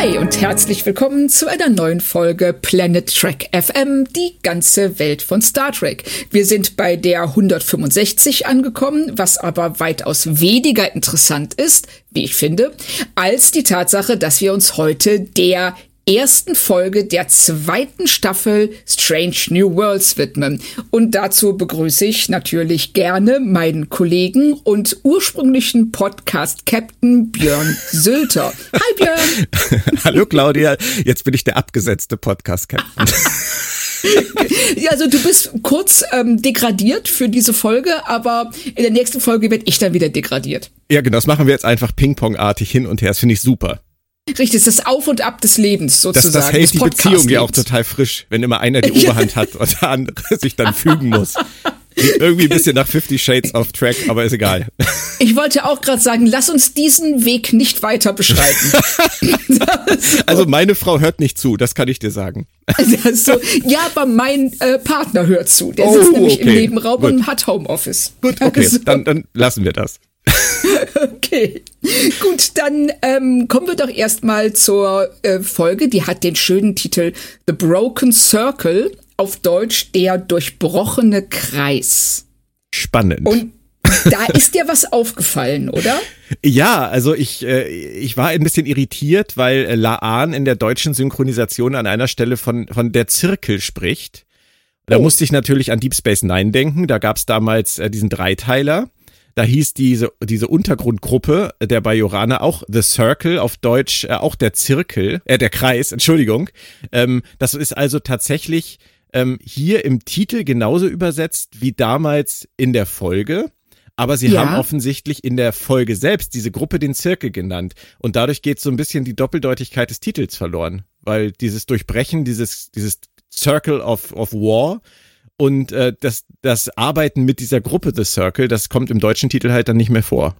Hi und herzlich willkommen zu einer neuen Folge Planet Trek FM, die ganze Welt von Star Trek. Wir sind bei der 165 angekommen, was aber weitaus weniger interessant ist, wie ich finde, als die Tatsache, dass wir uns heute der ersten Folge der zweiten Staffel Strange New Worlds widmen. Und dazu begrüße ich natürlich gerne meinen Kollegen und ursprünglichen Podcast-Captain Björn Sülter. Hi Björn! Hallo Claudia, jetzt bin ich der abgesetzte Podcast-Captain. ja, also du bist kurz ähm, degradiert für diese Folge, aber in der nächsten Folge werde ich dann wieder degradiert. Ja, genau, das machen wir jetzt einfach Ping-Pong-artig hin und her. Das finde ich super. Richtig, das ist das Auf und Ab des Lebens sozusagen. Das, das hält die Beziehung ja auch total frisch, wenn immer einer die Oberhand hat und der andere sich dann fügen muss. Irgendwie ein bisschen nach Fifty Shades of Track, aber ist egal. Ich wollte auch gerade sagen, lass uns diesen Weg nicht weiter beschreiten. also meine Frau hört nicht zu, das kann ich dir sagen. Also, ja, aber mein äh, Partner hört zu. Der sitzt oh, nämlich okay. im Nebenraum Gut. und hat Homeoffice. Gut, okay, also. dann, dann lassen wir das. Okay. Gut, dann ähm, kommen wir doch erstmal zur äh, Folge. Die hat den schönen Titel The Broken Circle, auf Deutsch der durchbrochene Kreis. Spannend. Und da ist dir was aufgefallen, oder? Ja, also ich, äh, ich war ein bisschen irritiert, weil äh, Laan in der deutschen Synchronisation an einer Stelle von, von der Zirkel spricht. Da oh. musste ich natürlich an Deep Space Nine denken. Da gab es damals äh, diesen Dreiteiler. Da hieß diese, diese Untergrundgruppe der Bajorana auch The Circle, auf Deutsch äh, auch der Zirkel, äh, der Kreis, Entschuldigung. Ähm, das ist also tatsächlich ähm, hier im Titel genauso übersetzt wie damals in der Folge. Aber sie ja. haben offensichtlich in der Folge selbst diese Gruppe den Zirkel genannt. Und dadurch geht so ein bisschen die Doppeldeutigkeit des Titels verloren. Weil dieses Durchbrechen, dieses, dieses Circle of, of War, und äh, das, das Arbeiten mit dieser Gruppe The Circle, das kommt im deutschen Titel halt dann nicht mehr vor.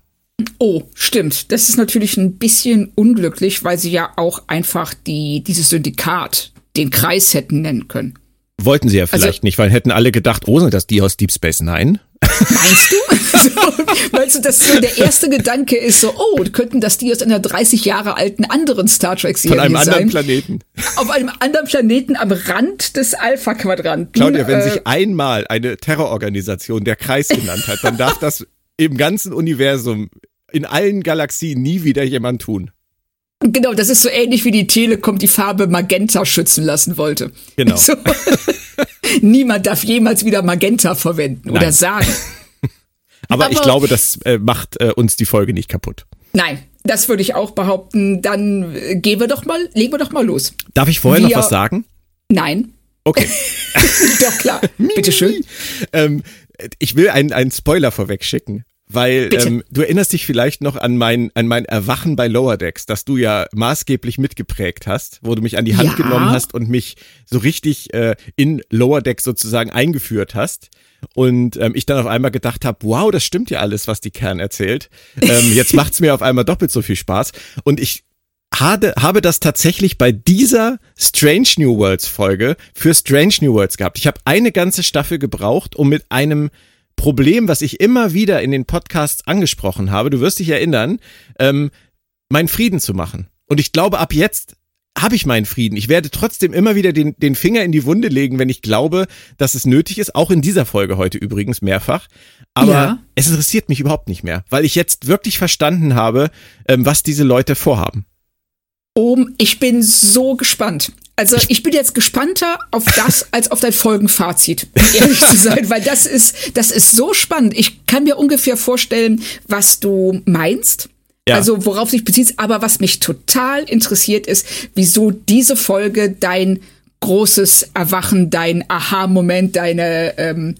Oh, stimmt. Das ist natürlich ein bisschen unglücklich, weil sie ja auch einfach die, dieses Syndikat, den Kreis hätten nennen können. Wollten sie ja vielleicht also, nicht, weil hätten alle gedacht, wo sind das die aus Deep Space Nine? Meinst du? meinst du, dass so der erste Gedanke ist so, oh, könnten das die aus einer 30 Jahre alten anderen Star Trek Serie sein? Von einem anderen Planeten. Auf einem anderen Planeten am Rand des Alpha-Quadranten. Claudia, wenn äh, sich einmal eine Terrororganisation der Kreis genannt hat, dann darf das im ganzen Universum, in allen Galaxien nie wieder jemand tun. Genau, das ist so ähnlich wie die Telekom die Farbe Magenta schützen lassen wollte. Genau. So. Niemand darf jemals wieder Magenta verwenden Nein. oder sagen. Aber, Aber ich glaube, das äh, macht äh, uns die Folge nicht kaputt. Nein, das würde ich auch behaupten. Dann äh, gehen wir doch mal, legen wir doch mal los. Darf ich vorher wir, noch was sagen? Nein. Okay. doch klar. Bitteschön. Ähm, ich will einen, einen Spoiler vorweg schicken. Weil ähm, du erinnerst dich vielleicht noch an mein, an mein Erwachen bei Lower Decks, das du ja maßgeblich mitgeprägt hast, wo du mich an die Hand ja. genommen hast und mich so richtig äh, in Lower Decks sozusagen eingeführt hast. Und ähm, ich dann auf einmal gedacht habe, wow, das stimmt ja alles, was die Kern erzählt. Ähm, jetzt macht's mir auf einmal doppelt so viel Spaß. Und ich habe, habe das tatsächlich bei dieser Strange New Worlds Folge für Strange New Worlds gehabt. Ich habe eine ganze Staffel gebraucht, um mit einem Problem, was ich immer wieder in den Podcasts angesprochen habe, du wirst dich erinnern, ähm, meinen Frieden zu machen. Und ich glaube, ab jetzt habe ich meinen Frieden. Ich werde trotzdem immer wieder den, den Finger in die Wunde legen, wenn ich glaube, dass es nötig ist. Auch in dieser Folge heute übrigens mehrfach. Aber ja. es interessiert mich überhaupt nicht mehr, weil ich jetzt wirklich verstanden habe, ähm, was diese Leute vorhaben. Oh, ich bin so gespannt. Also ich bin jetzt gespannter auf das als auf dein Folgenfazit, um ehrlich zu sein, weil das ist, das ist so spannend. Ich kann mir ungefähr vorstellen, was du meinst. Ja. Also worauf sich bezieht, aber was mich total interessiert ist, wieso diese Folge dein großes Erwachen, dein Aha-Moment, deine ähm,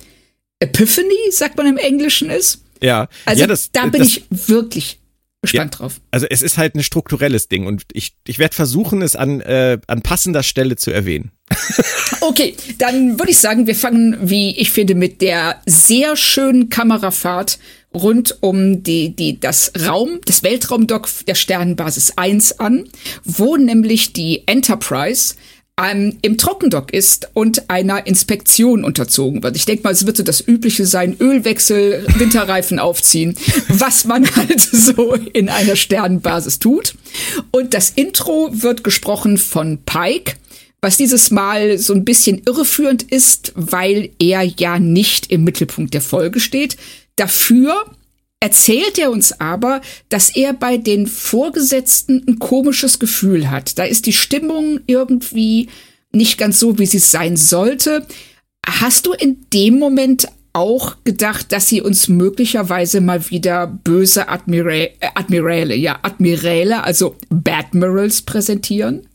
Epiphany, sagt man im Englischen ist. Ja. Also ja, das, da bin das, ich wirklich gespannt ja, drauf. Also es ist halt ein strukturelles Ding und ich, ich werde versuchen, es an, äh, an passender Stelle zu erwähnen. okay, dann würde ich sagen, wir fangen, wie ich finde, mit der sehr schönen Kamerafahrt rund um die, die, das Raum, das Weltraumdock der Sternenbasis 1 an, wo nämlich die Enterprise ähm, im Trockendock ist und einer Inspektion unterzogen wird. Ich denke mal, es wird so das Übliche sein, Ölwechsel, Winterreifen aufziehen, was man halt so in einer Sternenbasis tut. Und das Intro wird gesprochen von Pike, was dieses Mal so ein bisschen irreführend ist, weil er ja nicht im Mittelpunkt der Folge steht. Dafür erzählt er uns aber, dass er bei den Vorgesetzten ein komisches Gefühl hat. Da ist die Stimmung irgendwie nicht ganz so, wie sie sein sollte. Hast du in dem Moment auch gedacht, dass sie uns möglicherweise mal wieder böse Admira äh, Admirale, ja, Admiräle, also Badmirals präsentieren?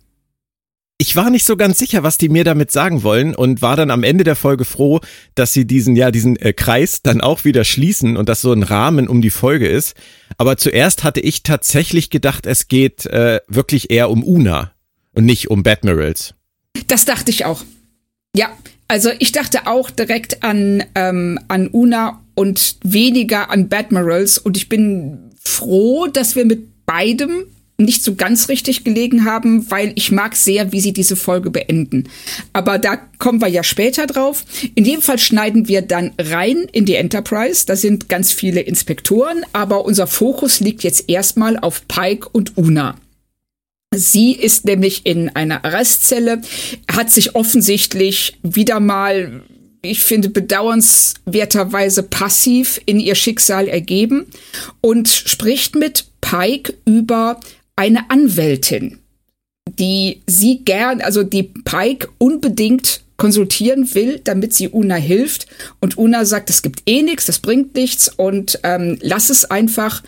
Ich war nicht so ganz sicher, was die mir damit sagen wollen und war dann am Ende der Folge froh, dass sie diesen, ja, diesen äh, Kreis dann auch wieder schließen und dass so ein Rahmen um die Folge ist. Aber zuerst hatte ich tatsächlich gedacht, es geht äh, wirklich eher um Una und nicht um Badmirals. Das dachte ich auch. Ja, also ich dachte auch direkt an, ähm, an Una und weniger an Badmirals und ich bin froh, dass wir mit beidem nicht so ganz richtig gelegen haben, weil ich mag sehr, wie sie diese Folge beenden. Aber da kommen wir ja später drauf. In jedem Fall schneiden wir dann rein in die Enterprise. Da sind ganz viele Inspektoren, aber unser Fokus liegt jetzt erstmal auf Pike und Una. Sie ist nämlich in einer Arrestzelle, hat sich offensichtlich wieder mal, ich finde, bedauernswerterweise passiv in ihr Schicksal ergeben und spricht mit Pike über eine Anwältin, die sie gern, also die Pike unbedingt konsultieren will, damit sie Una hilft. Und Una sagt, es gibt eh nichts, das bringt nichts und ähm, lass es einfach.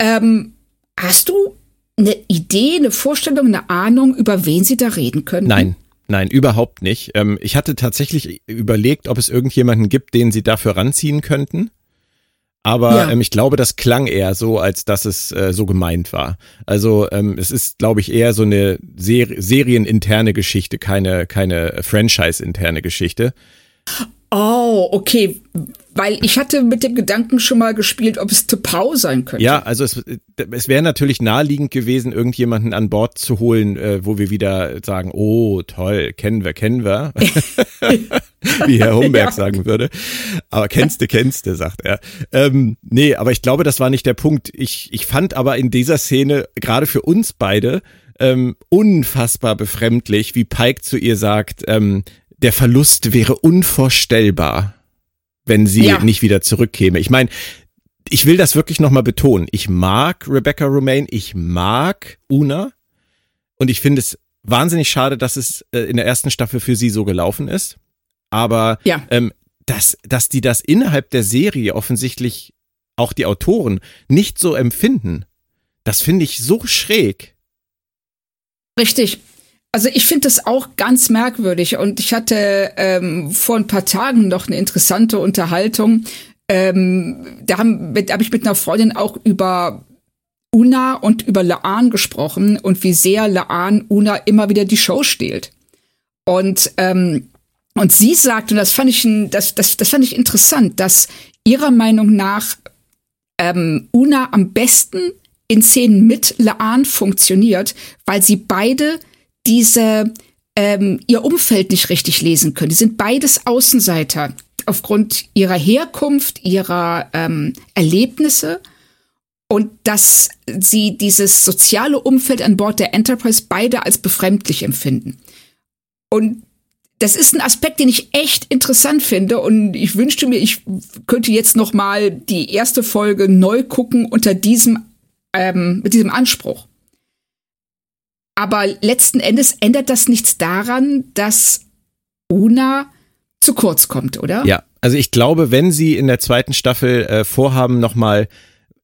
Ähm, hast du eine Idee, eine Vorstellung, eine Ahnung, über wen sie da reden können? Nein. Nein, überhaupt nicht. Ähm, ich hatte tatsächlich überlegt, ob es irgendjemanden gibt, den sie dafür ranziehen könnten. Aber ja. ähm, ich glaube, das klang eher so, als dass es äh, so gemeint war. Also ähm, es ist, glaube ich, eher so eine Ser serieninterne Geschichte, keine, keine Franchise-interne Geschichte. Oh, okay. Weil ich hatte mit dem Gedanken schon mal gespielt, ob es Tepau sein könnte. Ja, also es, es wäre natürlich naheliegend gewesen, irgendjemanden an Bord zu holen, äh, wo wir wieder sagen, oh, toll, kennen wir, kennen wir. Wie Herr Homberg ja. sagen würde. Aber kennste, kennste, sagt er. Ähm, nee, aber ich glaube, das war nicht der Punkt. Ich, ich fand aber in dieser Szene, gerade für uns beide, ähm, unfassbar befremdlich, wie Pike zu ihr sagt, ähm, der Verlust wäre unvorstellbar, wenn sie ja. nicht wieder zurückkäme. Ich meine, ich will das wirklich nochmal betonen. Ich mag Rebecca Romaine, ich mag Una und ich finde es wahnsinnig schade, dass es äh, in der ersten Staffel für sie so gelaufen ist. Aber ja. ähm, dass, dass die das innerhalb der Serie offensichtlich auch die Autoren nicht so empfinden, das finde ich so schräg. Richtig. Also ich finde das auch ganz merkwürdig und ich hatte ähm, vor ein paar Tagen noch eine interessante Unterhaltung. Ähm, da habe hab ich mit einer Freundin auch über Una und über Laan gesprochen und wie sehr Laan Una immer wieder die Show stehlt. Und ähm, und sie sagt, und das fand ich, das, das, das fand ich interessant, dass ihrer Meinung nach ähm, Una am besten in Szenen mit Laan funktioniert, weil sie beide diese ähm, ihr Umfeld nicht richtig lesen können. Die sind beides Außenseiter aufgrund ihrer Herkunft, ihrer ähm, Erlebnisse und dass sie dieses soziale Umfeld an Bord der Enterprise beide als befremdlich empfinden. Und das ist ein Aspekt, den ich echt interessant finde und ich wünschte mir, ich könnte jetzt noch mal die erste Folge neu gucken unter diesem ähm, mit diesem Anspruch. Aber letzten Endes ändert das nichts daran, dass Una zu kurz kommt, oder? Ja, also ich glaube, wenn sie in der zweiten Staffel äh, vorhaben, nochmal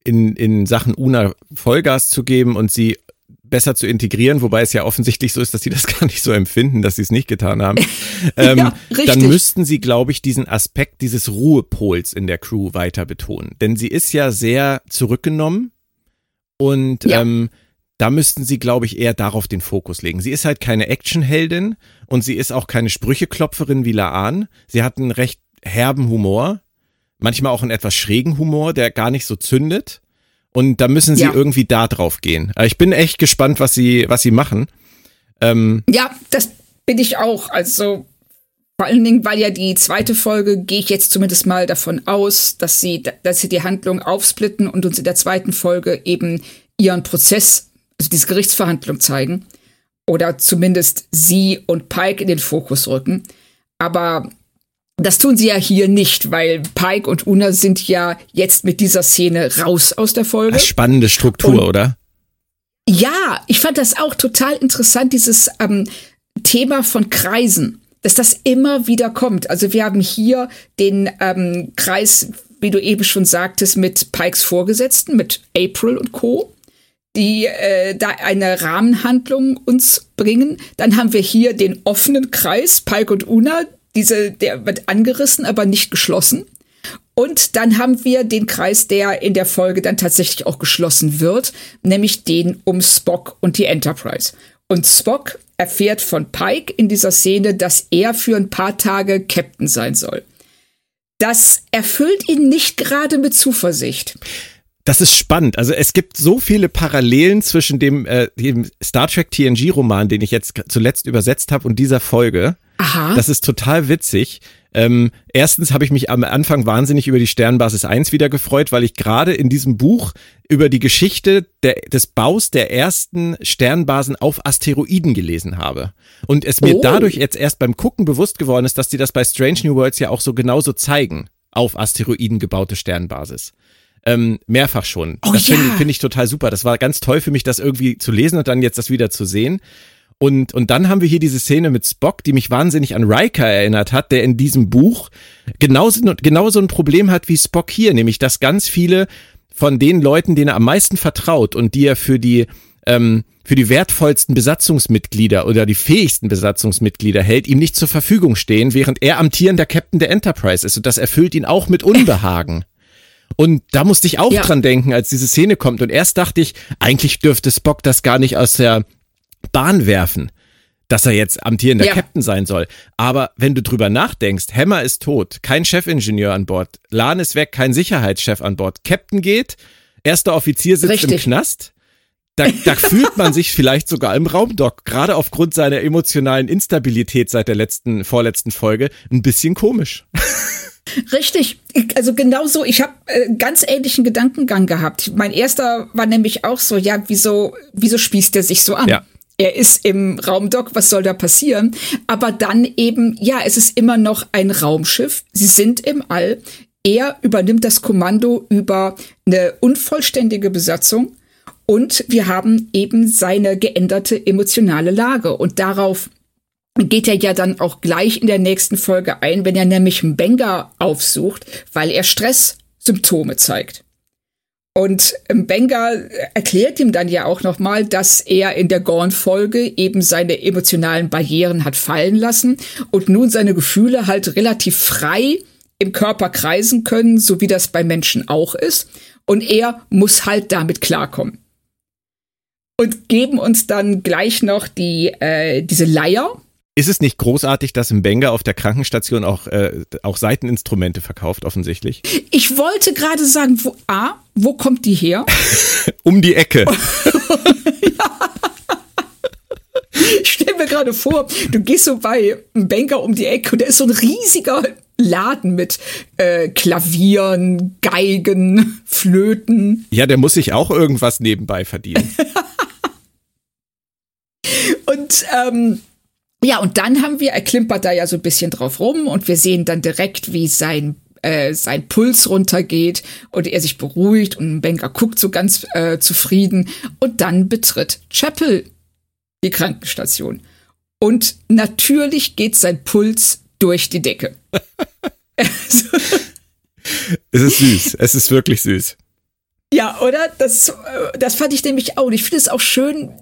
in, in Sachen Una Vollgas zu geben und sie besser zu integrieren, wobei es ja offensichtlich so ist, dass sie das gar nicht so empfinden, dass sie es nicht getan haben, ähm, ja, dann müssten sie, glaube ich, diesen Aspekt dieses Ruhepols in der Crew weiter betonen. Denn sie ist ja sehr zurückgenommen Und ja. ähm, da müssten sie, glaube ich, eher darauf den Fokus legen. Sie ist halt keine Actionheldin und sie ist auch keine Sprücheklopferin wie Laan. Sie hat einen recht herben Humor, manchmal auch einen etwas schrägen Humor, der gar nicht so zündet. Und da müssen sie ja. irgendwie da drauf gehen. Ich bin echt gespannt, was sie, was sie machen. Ähm, ja, das bin ich auch. Also vor allen Dingen, weil ja die zweite Folge, gehe ich jetzt zumindest mal davon aus, dass sie, dass sie die Handlung aufsplitten und uns in der zweiten Folge eben ihren Prozess, also diese Gerichtsverhandlung zeigen. Oder zumindest sie und Pike in den Fokus rücken. Aber das tun sie ja hier nicht, weil Pike und Una sind ja jetzt mit dieser Szene raus aus der Folge. Eine spannende Struktur, und, oder? Ja, ich fand das auch total interessant, dieses ähm, Thema von Kreisen, dass das immer wieder kommt. Also wir haben hier den ähm, Kreis, wie du eben schon sagtest, mit Pikes Vorgesetzten, mit April und Co die äh, da eine Rahmenhandlung uns bringen. Dann haben wir hier den offenen Kreis, Pike und Una, diese, der wird angerissen, aber nicht geschlossen. Und dann haben wir den Kreis, der in der Folge dann tatsächlich auch geschlossen wird, nämlich den um Spock und die Enterprise. Und Spock erfährt von Pike in dieser Szene, dass er für ein paar Tage Captain sein soll. Das erfüllt ihn nicht gerade mit Zuversicht. Das ist spannend. Also es gibt so viele Parallelen zwischen dem, äh, dem Star Trek TNG-Roman, den ich jetzt zuletzt übersetzt habe, und dieser Folge. Aha. Das ist total witzig. Ähm, erstens habe ich mich am Anfang wahnsinnig über die Sternbasis 1 wieder gefreut, weil ich gerade in diesem Buch über die Geschichte der, des Baus der ersten Sternbasen auf Asteroiden gelesen habe. Und es mir oh. dadurch jetzt erst beim Gucken bewusst geworden ist, dass die das bei Strange New Worlds ja auch so genauso zeigen. Auf Asteroiden gebaute Sternbasis. Ähm, mehrfach schon. Oh, das ja. finde find ich total super. Das war ganz toll für mich, das irgendwie zu lesen und dann jetzt das wieder zu sehen. Und, und dann haben wir hier diese Szene mit Spock, die mich wahnsinnig an Riker erinnert hat, der in diesem Buch genauso, genauso ein Problem hat wie Spock hier, nämlich dass ganz viele von den Leuten, denen er am meisten vertraut und die er für die, ähm, für die wertvollsten Besatzungsmitglieder oder die fähigsten Besatzungsmitglieder hält, ihm nicht zur Verfügung stehen, während er amtierender Captain der Enterprise ist. Und das erfüllt ihn auch mit Unbehagen. Und da musste ich auch ja. dran denken, als diese Szene kommt. Und erst dachte ich, eigentlich dürfte Spock das gar nicht aus der Bahn werfen, dass er jetzt amtierender ja. Captain sein soll. Aber wenn du drüber nachdenkst, Hammer ist tot, kein Chefingenieur an Bord, Lahn ist weg, kein Sicherheitschef an Bord, Captain geht, erster Offizier sitzt Richtig. im Knast. Da, da fühlt man sich vielleicht sogar im Raumdock, gerade aufgrund seiner emotionalen Instabilität seit der letzten, vorletzten Folge, ein bisschen komisch. Richtig, also genauso. Ich habe äh, ganz ähnlichen Gedankengang gehabt. Mein erster war nämlich auch so, ja, wieso, wieso spießt er sich so an? Ja er ist im Raumdock, was soll da passieren? Aber dann eben, ja, es ist immer noch ein Raumschiff. Sie sind im All. Er übernimmt das Kommando über eine unvollständige Besatzung. Und wir haben eben seine geänderte emotionale Lage. Und darauf geht er ja dann auch gleich in der nächsten Folge ein, wenn er nämlich Benga aufsucht, weil er Stresssymptome zeigt. Und Benga erklärt ihm dann ja auch nochmal, dass er in der Gorn-Folge eben seine emotionalen Barrieren hat fallen lassen und nun seine Gefühle halt relativ frei im Körper kreisen können, so wie das bei Menschen auch ist. Und er muss halt damit klarkommen. Und geben uns dann gleich noch die, äh, diese Leier, ist es nicht großartig, dass im Benga auf der Krankenstation auch, äh, auch Seiteninstrumente verkauft, offensichtlich? Ich wollte gerade sagen, wo, A, wo kommt die her? um die Ecke. Ich stelle mir gerade vor, du gehst so bei einem Banker um die Ecke und da ist so ein riesiger Laden mit äh, Klavieren, Geigen, Flöten. Ja, der muss sich auch irgendwas nebenbei verdienen. und ähm, ja, und dann haben wir, er klimpert da ja so ein bisschen drauf rum und wir sehen dann direkt, wie sein äh, sein Puls runtergeht und er sich beruhigt und Banker guckt so ganz äh, zufrieden und dann betritt Chapel die Krankenstation. Und natürlich geht sein Puls durch die Decke. es ist süß, es ist wirklich süß. Ja, oder? Das, äh, das fand ich nämlich auch. Und ich finde es auch schön,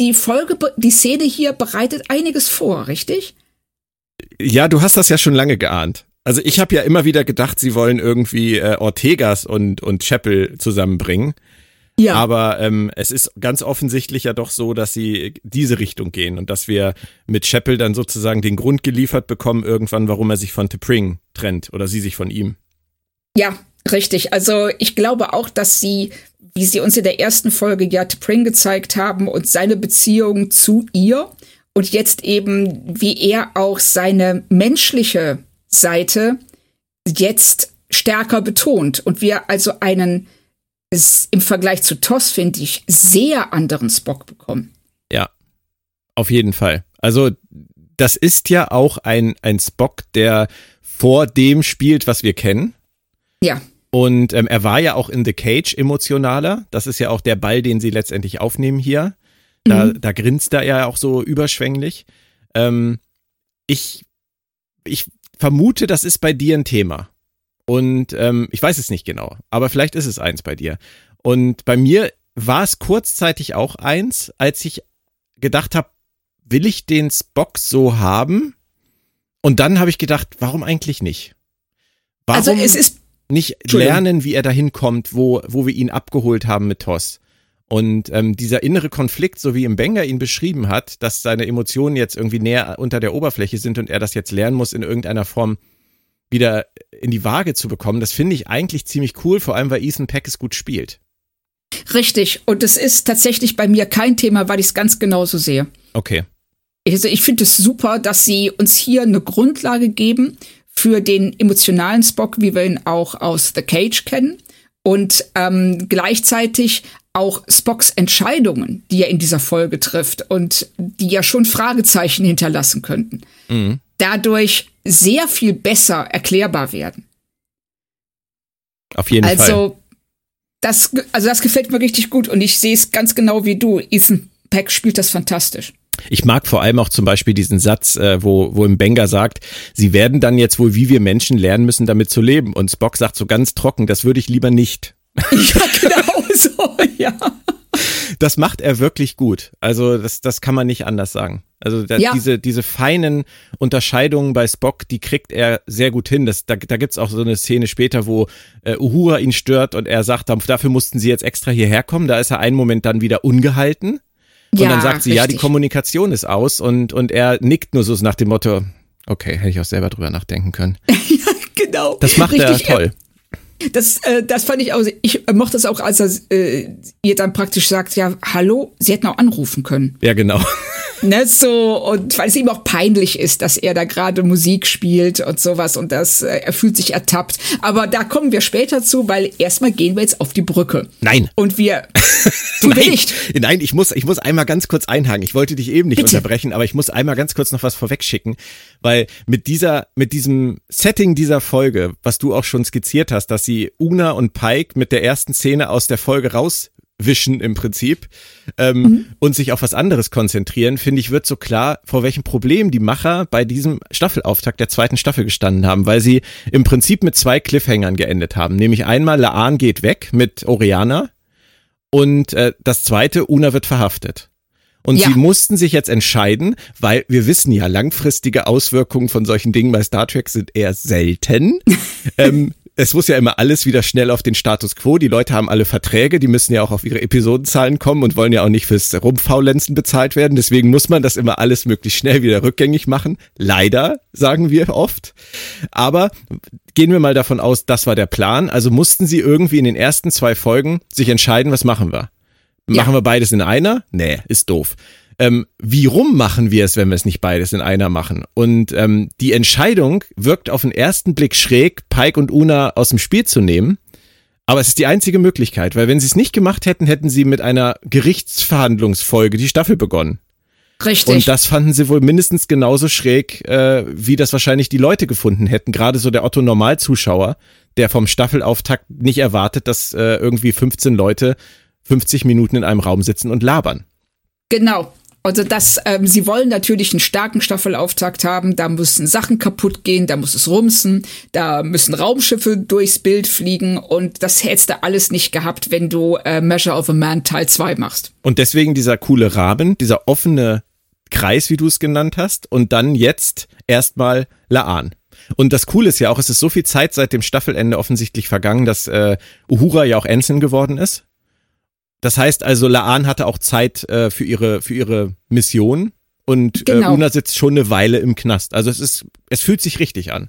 die Folge, die Szene hier bereitet einiges vor, richtig? Ja, du hast das ja schon lange geahnt. Also ich habe ja immer wieder gedacht, sie wollen irgendwie äh, Ortegas und und Chapel zusammenbringen. Ja. Aber ähm, es ist ganz offensichtlich ja doch so, dass sie diese Richtung gehen und dass wir mit Chappell dann sozusagen den Grund geliefert bekommen, irgendwann, warum er sich von T'Pring trennt oder sie sich von ihm. Ja, richtig. Also ich glaube auch, dass sie, wie sie uns in der ersten Folge ja T'Pring gezeigt haben und seine Beziehung zu ihr und jetzt eben, wie er auch seine menschliche Seite jetzt stärker betont und wir also einen im Vergleich zu Toss, finde ich, sehr anderen Spock bekommen. Ja, auf jeden Fall. Also, das ist ja auch ein, ein Spock, der vor dem spielt, was wir kennen. Ja. Und ähm, er war ja auch in The Cage emotionaler. Das ist ja auch der Ball, den sie letztendlich aufnehmen hier. Da, mhm. da grinst er ja auch so überschwänglich. Ähm, ich, ich vermute, das ist bei dir ein Thema. Und ähm, ich weiß es nicht genau, aber vielleicht ist es eins bei dir. Und bei mir war es kurzzeitig auch eins, als ich gedacht habe, will ich den Spock so haben? Und dann habe ich gedacht, warum eigentlich nicht? Warum also es ist nicht lernen, wie er dahin kommt, wo, wo wir ihn abgeholt haben mit Toss? Und ähm, dieser innere Konflikt, so wie im Banger ihn beschrieben hat, dass seine Emotionen jetzt irgendwie näher unter der Oberfläche sind und er das jetzt lernen muss, in irgendeiner Form wieder in die Waage zu bekommen, das finde ich eigentlich ziemlich cool, vor allem weil Ethan Peck es gut spielt. Richtig. Und es ist tatsächlich bei mir kein Thema, weil ich es ganz genauso sehe. Okay. Also ich finde es super, dass sie uns hier eine Grundlage geben für den emotionalen Spock, wie wir ihn auch aus The Cage kennen. Und ähm, gleichzeitig auch Spocks Entscheidungen, die er in dieser Folge trifft und die ja schon Fragezeichen hinterlassen könnten. Mhm dadurch sehr viel besser erklärbar werden. Auf jeden also, Fall. Also, das, also das gefällt mir richtig gut und ich sehe es ganz genau wie du. Ethan Peck spielt das fantastisch. Ich mag vor allem auch zum Beispiel diesen Satz, äh, wo, wo im Benga sagt, sie werden dann jetzt wohl, wie wir Menschen lernen müssen, damit zu leben. Und Spock sagt so ganz trocken, das würde ich lieber nicht. Ja, genau so, ja das macht er wirklich gut. Also das, das kann man nicht anders sagen. Also da, ja. diese, diese feinen Unterscheidungen bei Spock, die kriegt er sehr gut hin. Das, da da gibt's auch so eine Szene später, wo äh, Uhura ihn stört und er sagt, dafür mussten sie jetzt extra hierher kommen. Da ist er einen Moment dann wieder ungehalten. Und ja, dann sagt sie, richtig. ja, die Kommunikation ist aus und, und er nickt nur so nach dem Motto, okay, hätte ich auch selber drüber nachdenken können. ja, genau. Das macht richtig, er toll. Das, äh, das fand ich auch, ich mochte es auch, als er äh, ihr dann praktisch sagt, ja, hallo, sie hätten auch anrufen können. Ja, genau. Ne, so, und weil es ihm auch peinlich ist, dass er da gerade Musik spielt und sowas und das, äh, er fühlt sich ertappt. Aber da kommen wir später zu, weil erstmal gehen wir jetzt auf die Brücke. Nein. Und wir, tun Nein. wir nicht. Nein, ich muss, ich muss einmal ganz kurz einhaken. Ich wollte dich eben nicht Bitte. unterbrechen, aber ich muss einmal ganz kurz noch was vorwegschicken, weil mit dieser, mit diesem Setting dieser Folge, was du auch schon skizziert hast, dass sie Una und Pike mit der ersten Szene aus der Folge raus wischen im Prinzip ähm, mhm. und sich auf was anderes konzentrieren, finde ich, wird so klar, vor welchem Problem die Macher bei diesem Staffelauftakt der zweiten Staffel gestanden haben, weil sie im Prinzip mit zwei Cliffhangern geendet haben. Nämlich einmal Laan geht weg mit Oriana und äh, das zweite, Una wird verhaftet. Und ja. sie mussten sich jetzt entscheiden, weil wir wissen ja, langfristige Auswirkungen von solchen Dingen bei Star Trek sind eher selten. ähm, es muss ja immer alles wieder schnell auf den Status quo. Die Leute haben alle Verträge, die müssen ja auch auf ihre Episodenzahlen kommen und wollen ja auch nicht fürs Rumpfaulenzen bezahlt werden. Deswegen muss man das immer alles möglichst schnell wieder rückgängig machen. Leider, sagen wir oft. Aber gehen wir mal davon aus, das war der Plan. Also mussten sie irgendwie in den ersten zwei Folgen sich entscheiden, was machen wir. Machen ja. wir beides in einer? Nee, ist doof ähm, wie rum machen wir es, wenn wir es nicht beides in einer machen? Und ähm, die Entscheidung wirkt auf den ersten Blick schräg, Pike und Una aus dem Spiel zu nehmen. Aber es ist die einzige Möglichkeit, weil wenn sie es nicht gemacht hätten, hätten sie mit einer Gerichtsverhandlungsfolge die Staffel begonnen. Richtig. Und das fanden sie wohl mindestens genauso schräg, äh, wie das wahrscheinlich die Leute gefunden hätten. Gerade so der Otto Normalzuschauer, der vom Staffelauftakt nicht erwartet, dass äh, irgendwie 15 Leute 50 Minuten in einem Raum sitzen und labern. Genau. Also das, ähm, sie wollen natürlich einen starken Staffelauftakt haben, da müssen Sachen kaputt gehen, da muss es rumsen, da müssen Raumschiffe durchs Bild fliegen und das hättest du alles nicht gehabt, wenn du äh, Measure of a Man Teil 2 machst. Und deswegen dieser coole Rahmen, dieser offene Kreis, wie du es genannt hast, und dann jetzt erstmal Laan. Und das Coole ist ja auch, es ist so viel Zeit seit dem Staffelende offensichtlich vergangen, dass äh, Uhura ja auch Ensign geworden ist. Das heißt also, Laan hatte auch Zeit äh, für ihre für ihre Mission und äh, genau. äh, Una sitzt schon eine Weile im Knast. Also es ist, es fühlt sich richtig an.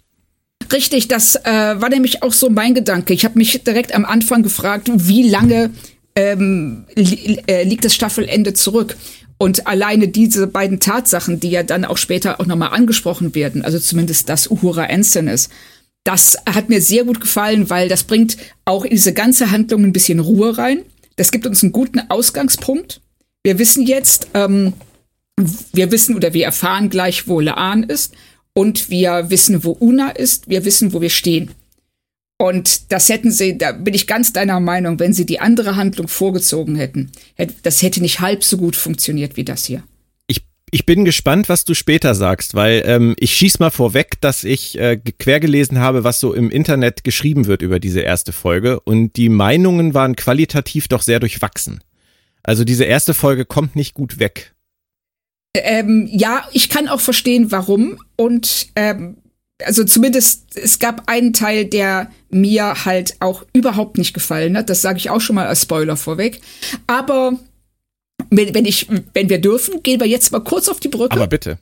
Richtig, das äh, war nämlich auch so mein Gedanke. Ich habe mich direkt am Anfang gefragt, wie lange ähm, li äh, liegt das Staffelende zurück? Und alleine diese beiden Tatsachen, die ja dann auch später auch nochmal angesprochen werden, also zumindest dass Uhura Ensign ist, das hat mir sehr gut gefallen, weil das bringt auch in diese ganze Handlung ein bisschen Ruhe rein. Das gibt uns einen guten Ausgangspunkt. Wir wissen jetzt, ähm, wir wissen oder wir erfahren gleich, wo Laan ist und wir wissen, wo Una ist. Wir wissen, wo wir stehen. Und das hätten sie, da bin ich ganz deiner Meinung, wenn sie die andere Handlung vorgezogen hätten, das hätte nicht halb so gut funktioniert wie das hier. Ich, bin gespannt, was du später sagst, weil ähm, ich schieß mal vorweg, dass ich äh, quer gelesen habe, was so im Internet geschrieben wird über diese erste Folge und die Meinungen waren qualitativ doch sehr durchwachsen. Also diese erste Folge kommt nicht gut weg. Ähm, ja, ich kann auch verstehen, warum. Und ähm, also zumindest, es gab einen Teil, der mir halt auch überhaupt nicht gefallen hat. Das sage ich auch schon mal als Spoiler vorweg. Aber wenn, wenn ich, wenn wir dürfen, gehen wir jetzt mal kurz auf die Brücke. Aber bitte.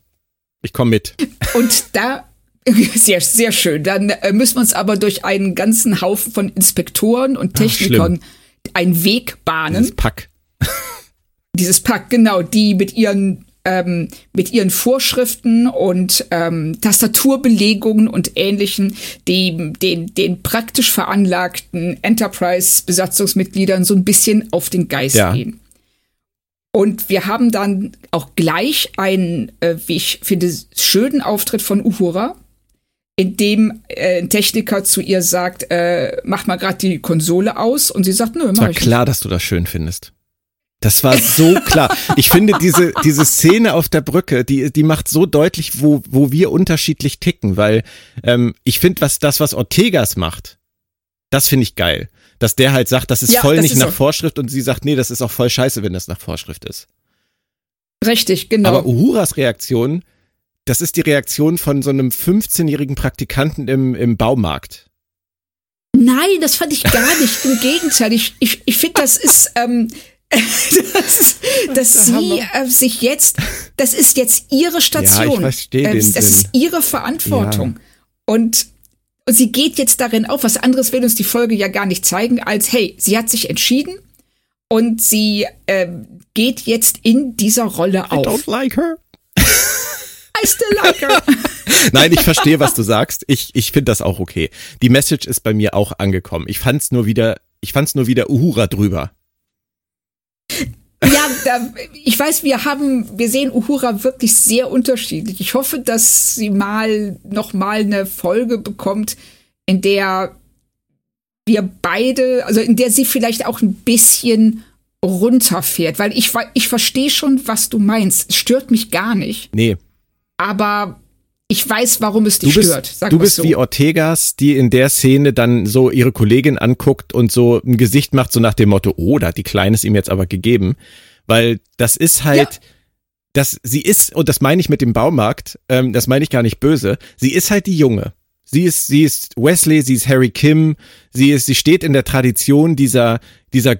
Ich komme mit. Und da sehr, sehr schön. Dann äh, müssen wir uns aber durch einen ganzen Haufen von Inspektoren und Technikern Ach, einen Weg bahnen. Dieses Pack. Dieses Pack, genau, die mit ihren ähm, mit ihren Vorschriften und ähm, Tastaturbelegungen und ähnlichen, die den, den praktisch veranlagten Enterprise-Besatzungsmitgliedern so ein bisschen auf den Geist ja. gehen. Und wir haben dann auch gleich einen, äh, wie ich finde, schönen Auftritt von Uhura, in dem äh, ein Techniker zu ihr sagt, äh, mach mal gerade die Konsole aus und sie sagt, nö, mach war klar, nicht. dass du das schön findest. Das war so klar. Ich finde diese, diese Szene auf der Brücke, die, die macht so deutlich, wo, wo wir unterschiedlich ticken, weil ähm, ich finde, was das, was Ortegas macht, das finde ich geil. Dass der halt sagt, das ist ja, voll das nicht ist nach so. Vorschrift und sie sagt, nee, das ist auch voll scheiße, wenn das nach Vorschrift ist. Richtig, genau. Aber Uhuras Reaktion, das ist die Reaktion von so einem 15-jährigen Praktikanten im, im Baumarkt. Nein, das fand ich gar nicht. Im Gegenteil, ich, ich, ich finde, das ist, ähm, dass, dass sie äh, sich jetzt, das ist jetzt ihre Station. Ja, ich verstehe äh, das ist ihre Verantwortung. Ja. Und sie geht jetzt darin auf. Was anderes will uns die Folge ja gar nicht zeigen, als hey, sie hat sich entschieden und sie äh, geht jetzt in dieser Rolle auf. I don't like her. I still like her. Nein, ich verstehe, was du sagst. Ich, ich finde das auch okay. Die Message ist bei mir auch angekommen. Ich fand's nur wieder, ich fand's nur wieder Uhura drüber. Ja, da, ich weiß, wir haben, wir sehen Uhura wirklich sehr unterschiedlich. Ich hoffe, dass sie mal noch mal eine Folge bekommt, in der wir beide, also in der sie vielleicht auch ein bisschen runterfährt, weil ich ich verstehe schon, was du meinst. Es stört mich gar nicht. Nee. Aber ich weiß, warum es dich du bist, stört. du bist so. wie Ortegas, die in der Szene dann so ihre Kollegin anguckt und so ein Gesicht macht, so nach dem Motto, oh, da hat die Kleine es ihm jetzt aber gegeben. Weil das ist halt, ja. das, sie ist, und das meine ich mit dem Baumarkt, ähm, das meine ich gar nicht böse, sie ist halt die Junge. Sie ist, sie ist Wesley, sie ist Harry Kim, sie ist, sie steht in der Tradition dieser, dieser,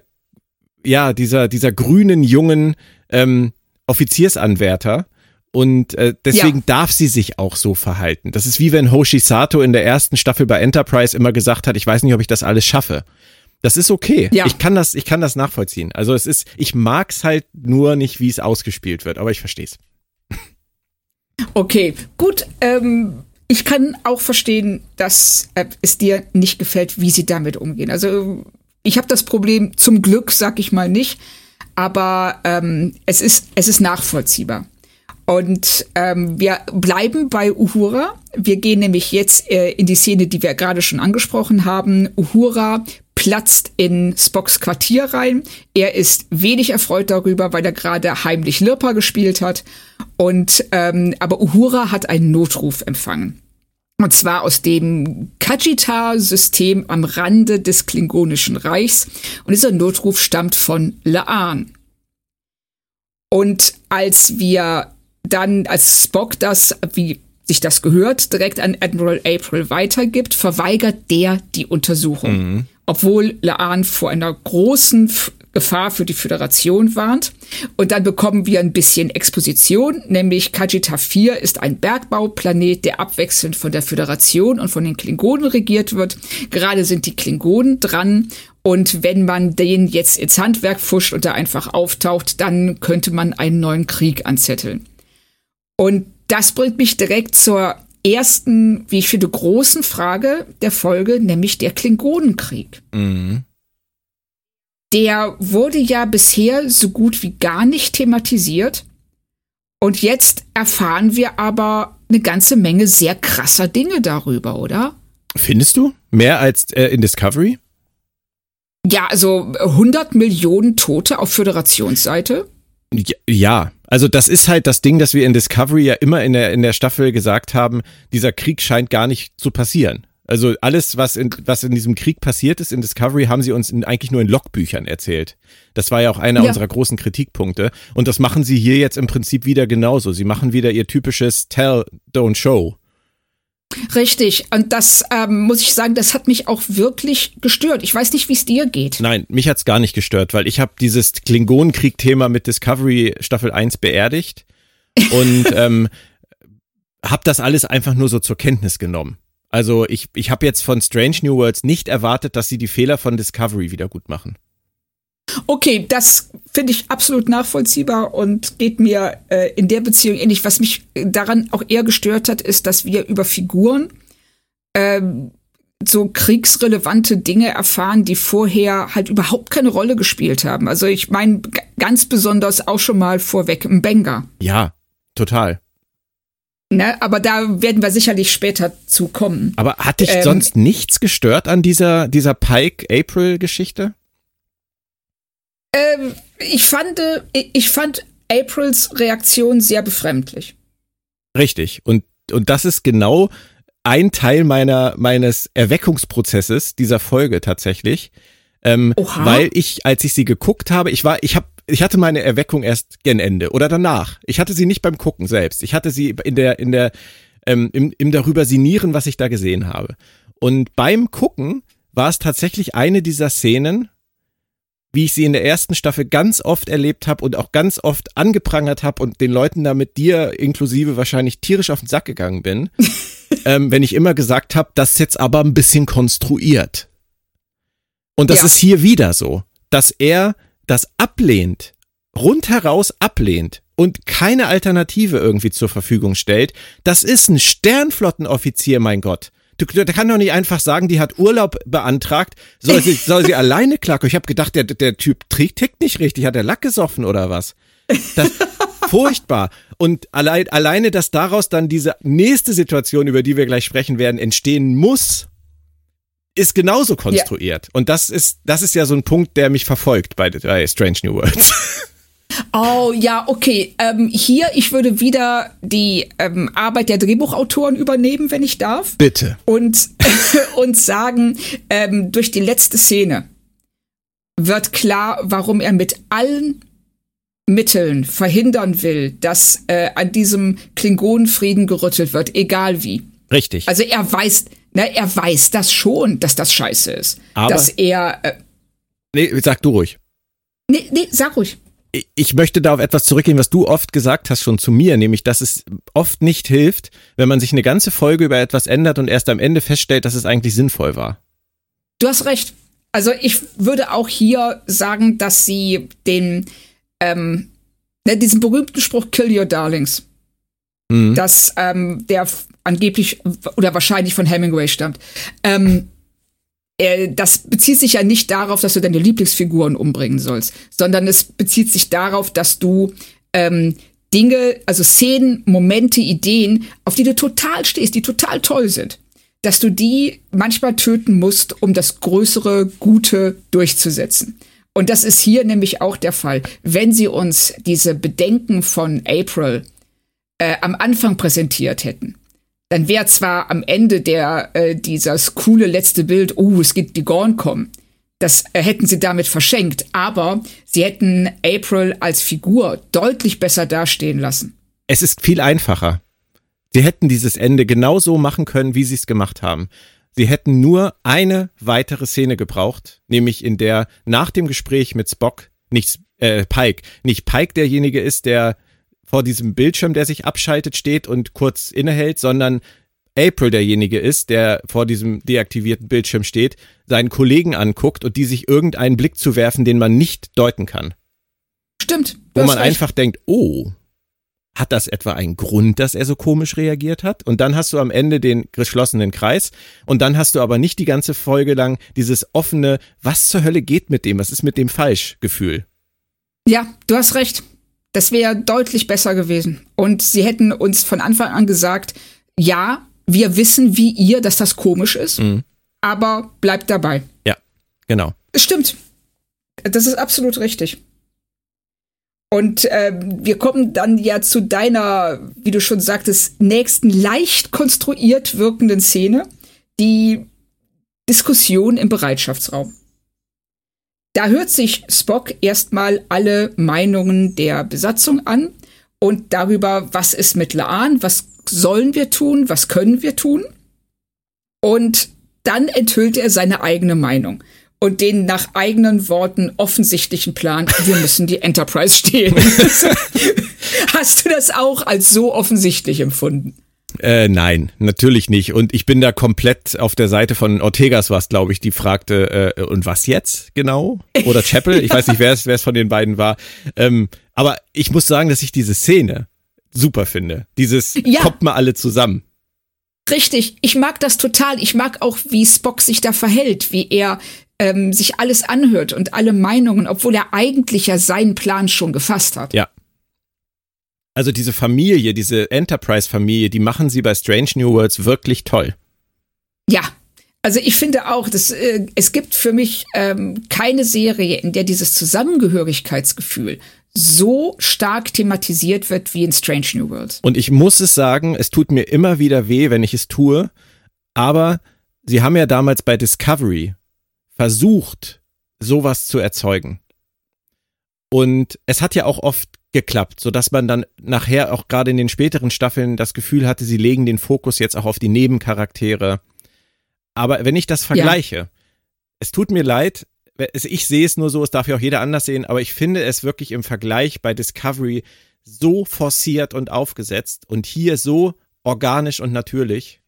ja, dieser, dieser grünen jungen ähm, Offiziersanwärter und äh, deswegen ja. darf sie sich auch so verhalten. Das ist wie wenn Hoshi Sato in der ersten Staffel bei Enterprise immer gesagt hat, ich weiß nicht, ob ich das alles schaffe. Das ist okay. Ja. Ich kann das, ich kann das nachvollziehen. Also es ist, ich mag's halt nur nicht, wie es ausgespielt wird, aber ich versteh's. Okay, gut. Ähm, ich kann auch verstehen, dass äh, es dir nicht gefällt, wie sie damit umgehen. Also ich habe das Problem zum Glück, sag ich mal nicht, aber ähm, es ist es ist nachvollziehbar. Und ähm, wir bleiben bei Uhura. Wir gehen nämlich jetzt äh, in die Szene, die wir gerade schon angesprochen haben. Uhura platzt in Spocks Quartier rein. Er ist wenig erfreut darüber, weil er gerade heimlich Lirpa gespielt hat. Und ähm, aber Uhura hat einen Notruf empfangen. Und zwar aus dem Kajita-System am Rande des Klingonischen Reichs. Und dieser Notruf stammt von Laan. Und als wir dann, als Spock das, wie sich das gehört, direkt an Admiral April weitergibt, verweigert der die Untersuchung. Mhm. Obwohl Laan vor einer großen Gefahr für die Föderation warnt. Und dann bekommen wir ein bisschen Exposition, nämlich Kajita 4 ist ein Bergbauplanet, der abwechselnd von der Föderation und von den Klingonen regiert wird. Gerade sind die Klingonen dran und wenn man den jetzt ins Handwerk fuscht und da einfach auftaucht, dann könnte man einen neuen Krieg anzetteln. Und das bringt mich direkt zur ersten, wie ich finde, großen Frage der Folge, nämlich der Klingonenkrieg. Mhm. Der wurde ja bisher so gut wie gar nicht thematisiert. Und jetzt erfahren wir aber eine ganze Menge sehr krasser Dinge darüber, oder? Findest du? Mehr als äh, in Discovery? Ja, also 100 Millionen Tote auf Föderationsseite. Ja, also das ist halt das Ding, dass wir in Discovery ja immer in der, in der Staffel gesagt haben, dieser Krieg scheint gar nicht zu passieren. Also alles, was in, was in diesem Krieg passiert ist in Discovery, haben sie uns in, eigentlich nur in Logbüchern erzählt. Das war ja auch einer ja. unserer großen Kritikpunkte. Und das machen sie hier jetzt im Prinzip wieder genauso. Sie machen wieder ihr typisches Tell, don't show. Richtig. Und das ähm, muss ich sagen, das hat mich auch wirklich gestört. Ich weiß nicht, wie es dir geht. Nein, mich hat's gar nicht gestört, weil ich habe dieses Klingonenkrieg-Thema mit Discovery Staffel 1 beerdigt und ähm, habe das alles einfach nur so zur Kenntnis genommen. Also ich, ich habe jetzt von Strange New Worlds nicht erwartet, dass sie die Fehler von Discovery wieder gut machen. Okay, das finde ich absolut nachvollziehbar und geht mir äh, in der Beziehung ähnlich. Was mich daran auch eher gestört hat, ist, dass wir über Figuren ähm, so kriegsrelevante Dinge erfahren, die vorher halt überhaupt keine Rolle gespielt haben. Also ich meine ganz besonders auch schon mal vorweg im Benga. Ja, total. Ne, aber da werden wir sicherlich später zu kommen. Aber hat dich ähm, sonst nichts gestört an dieser, dieser Pike-April-Geschichte? Ähm, ich fand, ich fand Aprils Reaktion sehr befremdlich. Richtig. Und, und das ist genau ein Teil meiner, meines Erweckungsprozesses dieser Folge tatsächlich. Ähm, weil ich, als ich sie geguckt habe, ich war, ich habe, ich hatte meine Erweckung erst gen Ende oder danach. Ich hatte sie nicht beim Gucken selbst. Ich hatte sie in der, in der, ähm, im, im darüber sinieren, was ich da gesehen habe. Und beim Gucken war es tatsächlich eine dieser Szenen, wie ich sie in der ersten Staffel ganz oft erlebt habe und auch ganz oft angeprangert habe und den Leuten da mit dir inklusive wahrscheinlich tierisch auf den Sack gegangen bin, ähm, wenn ich immer gesagt habe, das ist jetzt aber ein bisschen konstruiert. Und das ja. ist hier wieder so, dass er das ablehnt, rundheraus ablehnt und keine Alternative irgendwie zur Verfügung stellt. Das ist ein Sternflottenoffizier, mein Gott. Du, der kann doch nicht einfach sagen, die hat Urlaub beantragt, soll sie, soll sie alleine klacken. Ich habe gedacht, der, der Typ trägt tickt nicht richtig, hat er Lack gesoffen oder was? Das furchtbar. Und allein, alleine, dass daraus dann diese nächste Situation, über die wir gleich sprechen werden, entstehen muss, ist genauso konstruiert. Ja. Und das ist, das ist ja so ein Punkt, der mich verfolgt bei, bei Strange New Worlds. Oh ja, okay. Ähm, hier, ich würde wieder die ähm, Arbeit der Drehbuchautoren übernehmen, wenn ich darf. Bitte. Und, und sagen, ähm, durch die letzte Szene wird klar, warum er mit allen Mitteln verhindern will, dass äh, an diesem Klingonenfrieden gerüttelt wird, egal wie. Richtig. Also er weiß, ne, er weiß das schon, dass das scheiße ist. Aber dass er. Äh, nee, sag du ruhig. Nee, nee, sag ruhig ich möchte da auf etwas zurückgehen, was du oft gesagt hast schon zu mir, nämlich, dass es oft nicht hilft, wenn man sich eine ganze Folge über etwas ändert und erst am Ende feststellt, dass es eigentlich sinnvoll war. Du hast recht. Also ich würde auch hier sagen, dass sie den, ähm, ne, diesen berühmten Spruch Kill Your Darlings, mhm. dass ähm, der angeblich oder wahrscheinlich von Hemingway stammt, ähm, äh, das bezieht sich ja nicht darauf, dass du deine Lieblingsfiguren umbringen sollst, sondern es bezieht sich darauf, dass du ähm, Dinge, also Szenen, Momente, Ideen, auf die du total stehst, die total toll sind, dass du die manchmal töten musst, um das größere Gute durchzusetzen. Und das ist hier nämlich auch der Fall. Wenn sie uns diese Bedenken von April äh, am Anfang präsentiert hätten, dann wäre zwar am Ende der äh, dieses coole letzte Bild, oh, es gibt die Gorn kommen. Das äh, hätten sie damit verschenkt, aber sie hätten April als Figur deutlich besser dastehen lassen. Es ist viel einfacher. Sie hätten dieses Ende genauso machen können, wie sie es gemacht haben. Sie hätten nur eine weitere Szene gebraucht, nämlich in der nach dem Gespräch mit Spock nicht äh, Pike, nicht Pike derjenige ist, der vor diesem Bildschirm, der sich abschaltet, steht und kurz innehält, sondern April derjenige ist, der vor diesem deaktivierten Bildschirm steht, seinen Kollegen anguckt und die sich irgendeinen Blick zu werfen, den man nicht deuten kann. Stimmt. Wo man recht. einfach denkt, oh, hat das etwa einen Grund, dass er so komisch reagiert hat? Und dann hast du am Ende den geschlossenen Kreis und dann hast du aber nicht die ganze Folge lang dieses offene, was zur Hölle geht mit dem, was ist mit dem falsch Gefühl. Ja, du hast recht. Das wäre deutlich besser gewesen. Und sie hätten uns von Anfang an gesagt, ja, wir wissen wie ihr, dass das komisch ist, mhm. aber bleibt dabei. Ja, genau. Stimmt. Das ist absolut richtig. Und äh, wir kommen dann ja zu deiner, wie du schon sagtest, nächsten leicht konstruiert wirkenden Szene, die Diskussion im Bereitschaftsraum. Da hört sich Spock erstmal alle Meinungen der Besatzung an und darüber, was ist mit Laan, was sollen wir tun, was können wir tun. Und dann enthüllt er seine eigene Meinung und den nach eigenen Worten offensichtlichen Plan, wir müssen die Enterprise stehlen. Hast du das auch als so offensichtlich empfunden? Äh, nein, natürlich nicht. Und ich bin da komplett auf der Seite von Ortegas, was glaube ich, die fragte, äh, und was jetzt genau? Oder Chapel? Ich weiß nicht, wer es, wer es von den beiden war. Ähm, aber ich muss sagen, dass ich diese Szene super finde. Dieses ja. kommt mal alle zusammen. Richtig, ich mag das total. Ich mag auch, wie Spock sich da verhält, wie er ähm, sich alles anhört und alle Meinungen, obwohl er eigentlich ja seinen Plan schon gefasst hat. Ja. Also diese Familie, diese Enterprise-Familie, die machen sie bei Strange New Worlds wirklich toll. Ja, also ich finde auch, dass äh, es gibt für mich ähm, keine Serie, in der dieses Zusammengehörigkeitsgefühl so stark thematisiert wird wie in Strange New Worlds. Und ich muss es sagen, es tut mir immer wieder weh, wenn ich es tue, aber sie haben ja damals bei Discovery versucht, sowas zu erzeugen. Und es hat ja auch oft geklappt, so dass man dann nachher auch gerade in den späteren Staffeln das Gefühl hatte, sie legen den Fokus jetzt auch auf die Nebencharaktere. Aber wenn ich das vergleiche, ja. es tut mir leid, ich sehe es nur so, es darf ja auch jeder anders sehen, aber ich finde es wirklich im Vergleich bei Discovery so forciert und aufgesetzt und hier so organisch und natürlich.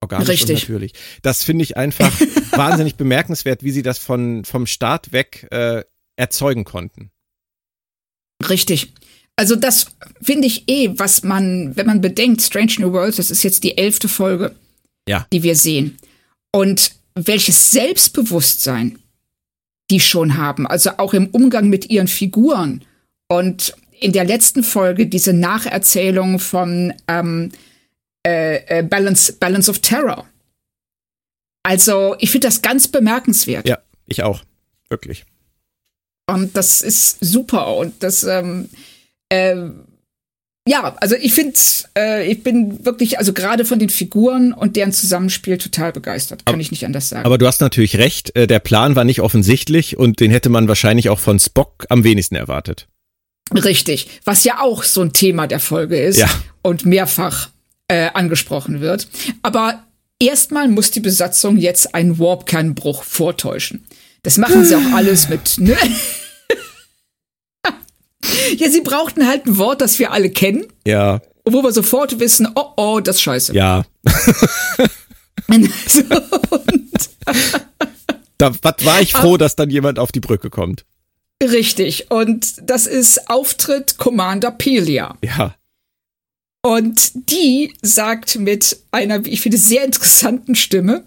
Organisch Richtig. und natürlich. Das finde ich einfach wahnsinnig bemerkenswert, wie sie das von, vom Start weg äh, erzeugen konnten. Richtig. Also das finde ich eh, was man, wenn man bedenkt, Strange New Worlds, das ist jetzt die elfte Folge, ja. die wir sehen. Und welches Selbstbewusstsein die schon haben, also auch im Umgang mit ihren Figuren. Und in der letzten Folge diese Nacherzählung von ähm, äh, äh, Balance, Balance of Terror. Also, ich finde das ganz bemerkenswert. Ja, ich auch. Wirklich. Und das ist super. Und das, ähm, äh, ja, also ich finde, äh, ich bin wirklich, also gerade von den Figuren und deren Zusammenspiel total begeistert. Kann aber, ich nicht anders sagen. Aber du hast natürlich recht, äh, der Plan war nicht offensichtlich und den hätte man wahrscheinlich auch von Spock am wenigsten erwartet. Richtig, was ja auch so ein Thema der Folge ist ja. und mehrfach äh, angesprochen wird. Aber erstmal muss die Besatzung jetzt einen Warp-Kernbruch vortäuschen. Das machen sie auch alles mit. Ne? ja, sie brauchten halt ein Wort, das wir alle kennen. Ja. Wo wir sofort wissen, oh oh, das ist scheiße. Ja. so, da war ich froh, dass dann jemand auf die Brücke kommt. Richtig. Und das ist Auftritt Commander Pelia. Ja. Und die sagt mit einer, wie ich finde, sehr interessanten Stimme,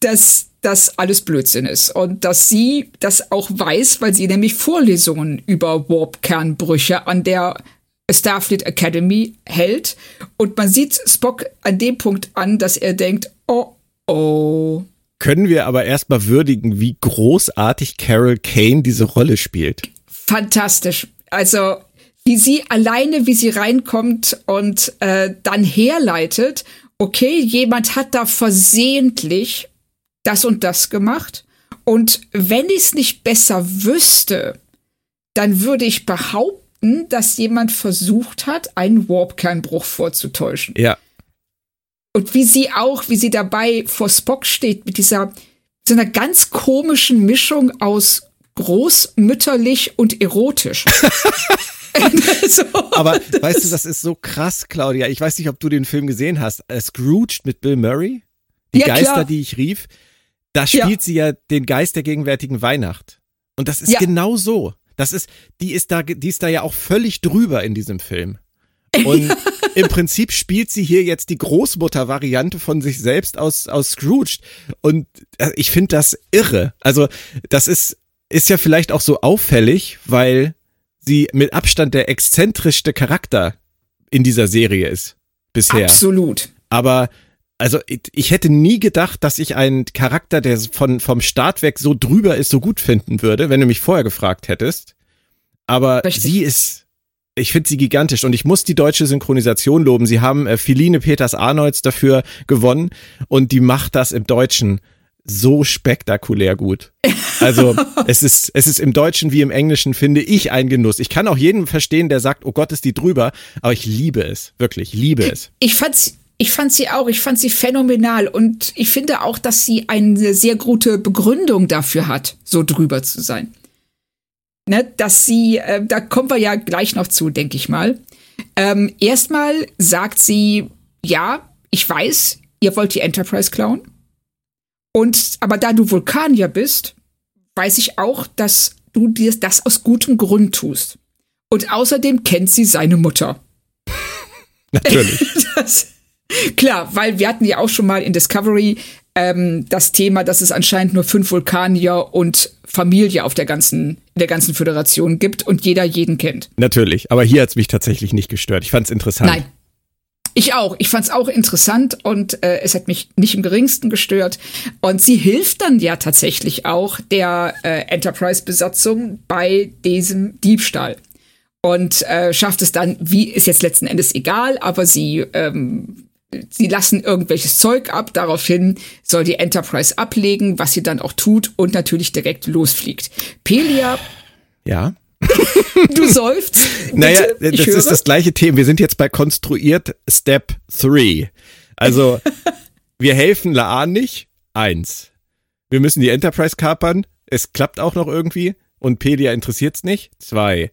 dass das alles Blödsinn ist und dass sie das auch weiß, weil sie nämlich Vorlesungen über Warp-Kernbrüche an der Starfleet Academy hält. Und man sieht Spock an dem Punkt an, dass er denkt, oh, oh. Können wir aber erstmal würdigen, wie großartig Carol Kane diese Rolle spielt. Fantastisch. Also wie sie alleine, wie sie reinkommt und äh, dann herleitet, okay, jemand hat da versehentlich das und das gemacht. Und wenn ich es nicht besser wüsste, dann würde ich behaupten, dass jemand versucht hat, einen Warp-Kernbruch vorzutäuschen. Ja. Und wie sie auch, wie sie dabei vor Spock steht, mit dieser, so einer ganz komischen Mischung aus großmütterlich und erotisch. so. Aber weißt du, das ist so krass, Claudia. Ich weiß nicht, ob du den Film gesehen hast. Scrooged mit Bill Murray. Die ja, Geister, klar. die ich rief. Da spielt ja. sie ja den Geist der gegenwärtigen Weihnacht. Und das ist ja. genau so. Das ist, die ist da, die ist da ja auch völlig drüber in diesem Film. Und im Prinzip spielt sie hier jetzt die Großmutter-Variante von sich selbst aus, aus Scrooge. Und äh, ich finde das irre. Also, das ist, ist ja vielleicht auch so auffällig, weil sie mit Abstand der exzentrischste Charakter in dieser Serie ist. Bisher. Absolut. Aber also ich hätte nie gedacht, dass ich einen Charakter, der von, vom Start weg so drüber ist, so gut finden würde, wenn du mich vorher gefragt hättest. Aber Richtig. sie ist, ich finde sie gigantisch und ich muss die deutsche Synchronisation loben. Sie haben äh, Philine Peters Arnolds dafür gewonnen und die macht das im Deutschen so spektakulär gut. Also es ist, es ist im Deutschen wie im Englischen, finde ich, ein Genuss. Ich kann auch jeden verstehen, der sagt, oh Gott, ist die drüber, aber ich liebe es, wirklich, liebe es. Ich fand's ich fand sie auch, ich fand sie phänomenal und ich finde auch, dass sie eine sehr gute Begründung dafür hat, so drüber zu sein. Ne, dass sie, äh, da kommen wir ja gleich noch zu, denke ich mal. Ähm, erstmal sagt sie, ja, ich weiß, ihr wollt die Enterprise klauen. Und, aber da du Vulkanier bist, weiß ich auch, dass du dir das aus gutem Grund tust. Und außerdem kennt sie seine Mutter. Natürlich. das, Klar, weil wir hatten ja auch schon mal in Discovery ähm, das Thema, dass es anscheinend nur fünf Vulkanier und Familie auf der ganzen, der ganzen Föderation gibt und jeder jeden kennt. Natürlich, aber hier hat es mich tatsächlich nicht gestört. Ich fand es interessant. Nein. Ich auch. Ich fand es auch interessant und äh, es hat mich nicht im geringsten gestört. Und sie hilft dann ja tatsächlich auch der äh, Enterprise-Besatzung bei diesem Diebstahl und äh, schafft es dann, wie ist jetzt letzten Endes egal, aber sie ähm, sie lassen irgendwelches Zeug ab, daraufhin soll die Enterprise ablegen, was sie dann auch tut und natürlich direkt losfliegt. Pelia. Ja. du seufzt. Naja, das höre. ist das gleiche Thema. Wir sind jetzt bei konstruiert Step 3. Also, wir helfen Laan nicht. Eins. Wir müssen die Enterprise kapern. Es klappt auch noch irgendwie. Und Pelia interessiert's nicht. Zwei.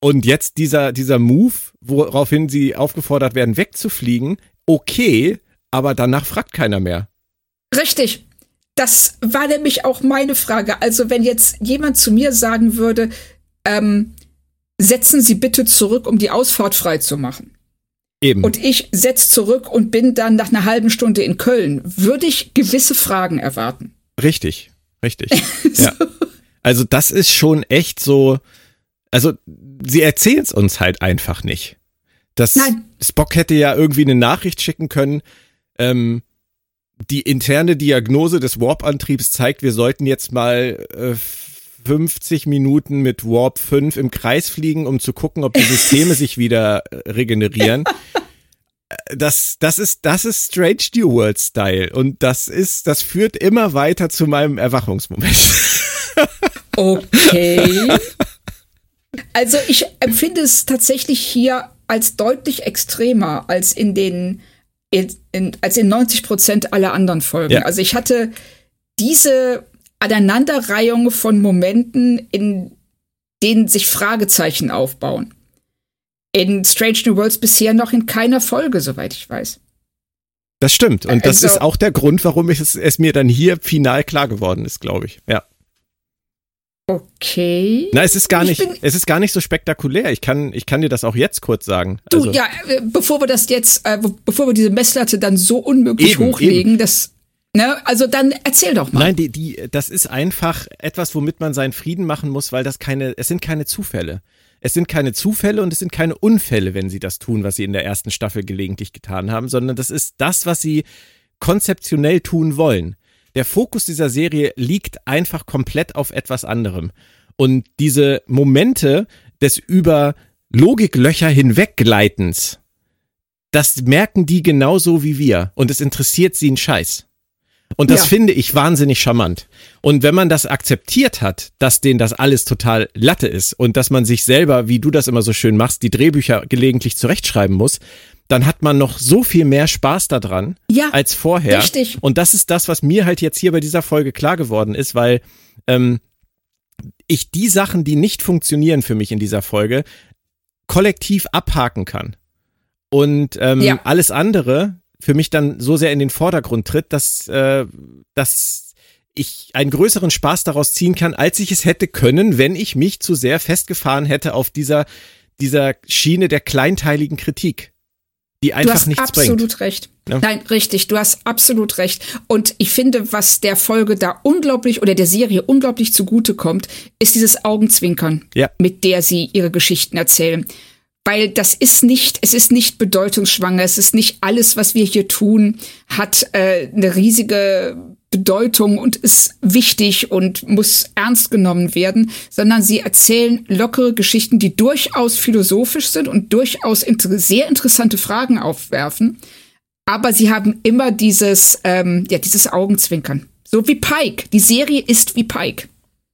Und jetzt dieser, dieser Move, woraufhin sie aufgefordert werden, wegzufliegen, okay, aber danach fragt keiner mehr. Richtig. Das war nämlich auch meine Frage. Also wenn jetzt jemand zu mir sagen würde, ähm, setzen Sie bitte zurück, um die Ausfahrt frei zu machen. Eben. Und ich setze zurück und bin dann nach einer halben Stunde in Köln, würde ich gewisse Fragen erwarten. Richtig, richtig. so. ja. Also das ist schon echt so, also sie erzählen es uns halt einfach nicht. Das Nein. Spock hätte ja irgendwie eine Nachricht schicken können. Ähm, die interne Diagnose des Warp-Antriebs zeigt, wir sollten jetzt mal äh, 50 Minuten mit Warp 5 im Kreis fliegen, um zu gucken, ob die Systeme sich wieder äh, regenerieren. Das, das ist, das ist Strange New World Style und das ist, das führt immer weiter zu meinem Erwachungsmoment. Okay. Also ich empfinde es tatsächlich hier als deutlich extremer als in den in, in, als in 90 Prozent aller anderen Folgen. Ja. Also ich hatte diese Aneinanderreihung von Momenten, in denen sich Fragezeichen aufbauen. In Strange New Worlds bisher noch in keiner Folge, soweit ich weiß. Das stimmt. Und das also, ist auch der Grund, warum es, es mir dann hier final klar geworden ist, glaube ich. Ja. Okay. Na, es ist gar nicht, es ist gar nicht so spektakulär. Ich kann, ich kann dir das auch jetzt kurz sagen. Du, also, ja, äh, bevor wir das jetzt, äh, bevor wir diese Messlatte dann so unmöglich eben, hochlegen, eben. das, ne, also dann erzähl doch mal. Nein, die, die, das ist einfach etwas, womit man seinen Frieden machen muss, weil das keine, es sind keine Zufälle. Es sind keine Zufälle und es sind keine Unfälle, wenn sie das tun, was sie in der ersten Staffel gelegentlich getan haben, sondern das ist das, was sie konzeptionell tun wollen der Fokus dieser Serie liegt einfach komplett auf etwas anderem. Und diese Momente des über Logiklöcher hinweggleitens, das merken die genauso wie wir. Und es interessiert sie einen Scheiß. Und das ja. finde ich wahnsinnig charmant. Und wenn man das akzeptiert hat, dass denen das alles total Latte ist und dass man sich selber, wie du das immer so schön machst, die Drehbücher gelegentlich zurechtschreiben muss, dann hat man noch so viel mehr Spaß daran ja, als vorher. Richtig. Und das ist das, was mir halt jetzt hier bei dieser Folge klar geworden ist, weil ähm, ich die Sachen, die nicht funktionieren für mich in dieser Folge, kollektiv abhaken kann. Und ähm, ja. alles andere für mich dann so sehr in den Vordergrund tritt, dass, äh, dass ich einen größeren Spaß daraus ziehen kann, als ich es hätte können, wenn ich mich zu sehr festgefahren hätte auf dieser, dieser Schiene der kleinteiligen Kritik die einfach du hast nichts absolut bringt. recht. Ja? Nein, richtig, du hast absolut recht. Und ich finde, was der Folge da unglaublich oder der Serie unglaublich zugute kommt, ist dieses Augenzwinkern, ja. mit der sie ihre Geschichten erzählen. Weil das ist nicht, es ist nicht bedeutungsschwanger, es ist nicht alles, was wir hier tun, hat äh, eine riesige Bedeutung und ist wichtig und muss ernst genommen werden, sondern sie erzählen lockere Geschichten, die durchaus philosophisch sind und durchaus inter sehr interessante Fragen aufwerfen. Aber sie haben immer dieses, ähm, ja, dieses Augenzwinkern. So wie Pike. Die Serie ist wie Pike.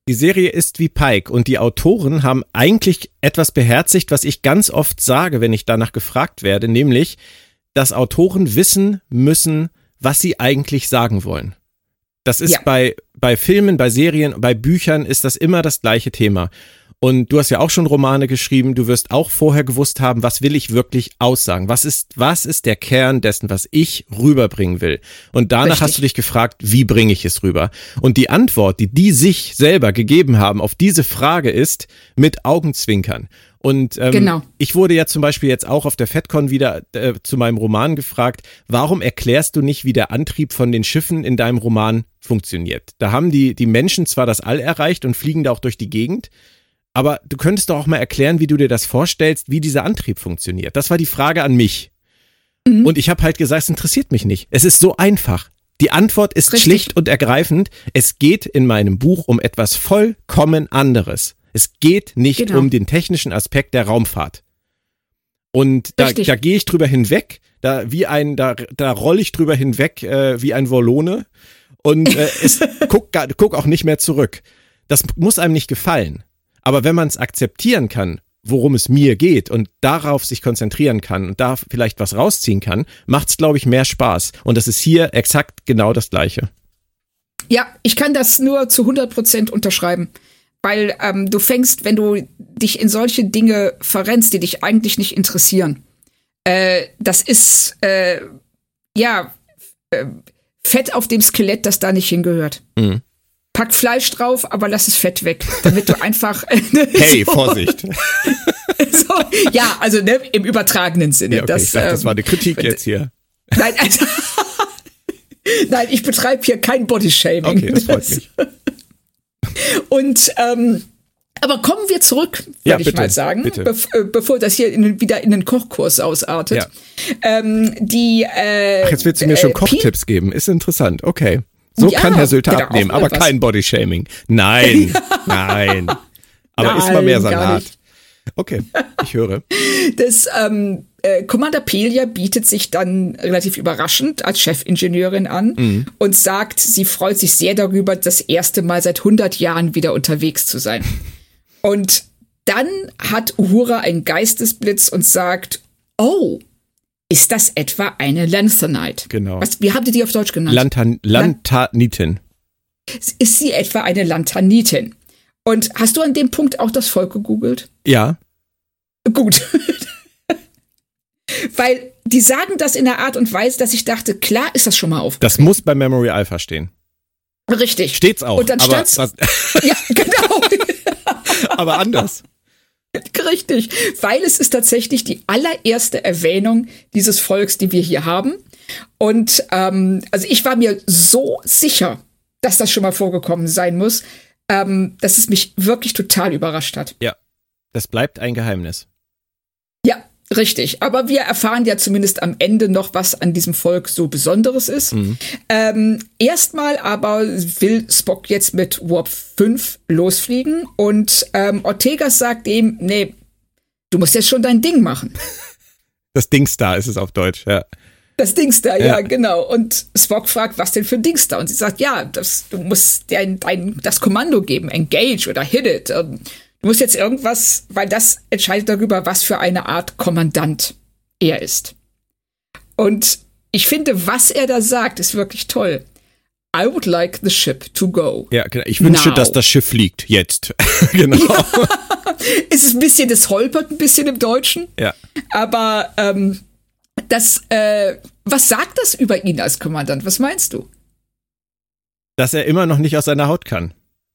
Die Serie ist wie Pike und die Autoren haben eigentlich etwas beherzigt, was ich ganz oft sage, wenn ich danach gefragt werde, nämlich, dass Autoren wissen müssen, was sie eigentlich sagen wollen. Das ist ja. bei, bei Filmen, bei Serien, bei Büchern ist das immer das gleiche Thema. Und du hast ja auch schon Romane geschrieben. Du wirst auch vorher gewusst haben, was will ich wirklich aussagen? Was ist, was ist der Kern dessen, was ich rüberbringen will? Und danach Richtig. hast du dich gefragt, wie bringe ich es rüber? Und die Antwort, die die sich selber gegeben haben auf diese Frage ist mit Augenzwinkern. Und ähm, genau. ich wurde ja zum Beispiel jetzt auch auf der FedCon wieder äh, zu meinem Roman gefragt, warum erklärst du nicht, wie der Antrieb von den Schiffen in deinem Roman funktioniert? Da haben die, die Menschen zwar das All erreicht und fliegen da auch durch die Gegend, aber du könntest doch auch mal erklären, wie du dir das vorstellst, wie dieser Antrieb funktioniert. Das war die Frage an mich. Mhm. Und ich habe halt gesagt, es interessiert mich nicht. Es ist so einfach. Die Antwort ist Richtig. schlicht und ergreifend. Es geht in meinem Buch um etwas vollkommen anderes. Es geht nicht genau. um den technischen Aspekt der Raumfahrt. Und da, da gehe ich drüber hinweg, da wie ein, da, da rolle ich drüber hinweg äh, wie ein Wollone und äh, es guck, guck auch nicht mehr zurück. Das muss einem nicht gefallen. Aber wenn man es akzeptieren kann, worum es mir geht und darauf sich konzentrieren kann und da vielleicht was rausziehen kann, macht es, glaube ich, mehr Spaß. Und das ist hier exakt genau das Gleiche. Ja, ich kann das nur zu 100 Prozent unterschreiben weil ähm, du fängst, wenn du dich in solche Dinge verrennst, die dich eigentlich nicht interessieren. Äh, das ist äh, ja äh, Fett auf dem Skelett, das da nicht hingehört. Mhm. Pack Fleisch drauf, aber lass es Fett weg, damit du einfach. hey, so, Vorsicht! so, ja, also ne, im übertragenen Sinne. Ja, okay, das, ich dachte, das war eine ähm, Kritik jetzt hier. Nein, also, nein, ich betreibe hier kein Bodyshaming. Okay, das freut mich. Und ähm, aber kommen wir zurück, würde ja, ich mal sagen, bev äh, bevor das hier in, wieder in den Kochkurs ausartet. Ja. Ähm, die, äh, Ach, jetzt willst du mir äh, schon Kochtipps geben. Ist interessant. Okay. So ja, kann Herr Sülter genau, abnehmen, aber was. kein Bodyshaming. Nein, nein. Aber nein, ist mal mehr Salat. Okay, ich höre. Das ähm, äh, Commander Pelia bietet sich dann relativ überraschend als Chefingenieurin an mhm. und sagt, sie freut sich sehr darüber, das erste Mal seit 100 Jahren wieder unterwegs zu sein. Und dann hat Uhura einen Geistesblitz und sagt, oh, ist das etwa eine Lanthanite? Genau. Was, wie habt ihr die auf Deutsch genannt? Lantan Lantanitin. Ist sie etwa eine Lantanitin? Und hast du an dem Punkt auch das Volk gegoogelt? Ja. Gut. Weil die sagen das in der Art und Weise, dass ich dachte, klar ist das schon mal auf. Das muss bei Memory Alpha stehen. Richtig. Steht's auch. Und dann aber stand's, Ja, genau. aber anders. Richtig, weil es ist tatsächlich die allererste Erwähnung dieses Volks, die wir hier haben. Und ähm, also ich war mir so sicher, dass das schon mal vorgekommen sein muss, ähm, dass es mich wirklich total überrascht hat. Ja, das bleibt ein Geheimnis. Ja, Richtig, aber wir erfahren ja zumindest am Ende noch, was an diesem Volk so Besonderes ist. Mhm. Ähm, erstmal aber will Spock jetzt mit Warp 5 losfliegen und ähm, Ortega sagt ihm, nee, du musst jetzt schon dein Ding machen. Das Dingstar ist es auf Deutsch, ja. Das Dingstar, ja. ja, genau. Und Spock fragt, was denn für Dingstar? Und sie sagt, ja, das, du musst dein, dein, das Kommando geben, engage oder hit it. Und Du musst jetzt irgendwas, weil das entscheidet darüber, was für eine Art Kommandant er ist. Und ich finde, was er da sagt, ist wirklich toll. I would like the ship to go. Ja, genau. Ich wünsche, Now. dass das Schiff fliegt. Jetzt. genau. Ja. es ist ein bisschen, das holpert ein bisschen im Deutschen. Ja. Aber ähm, das, äh, was sagt das über ihn als Kommandant? Was meinst du? Dass er immer noch nicht aus seiner Haut kann.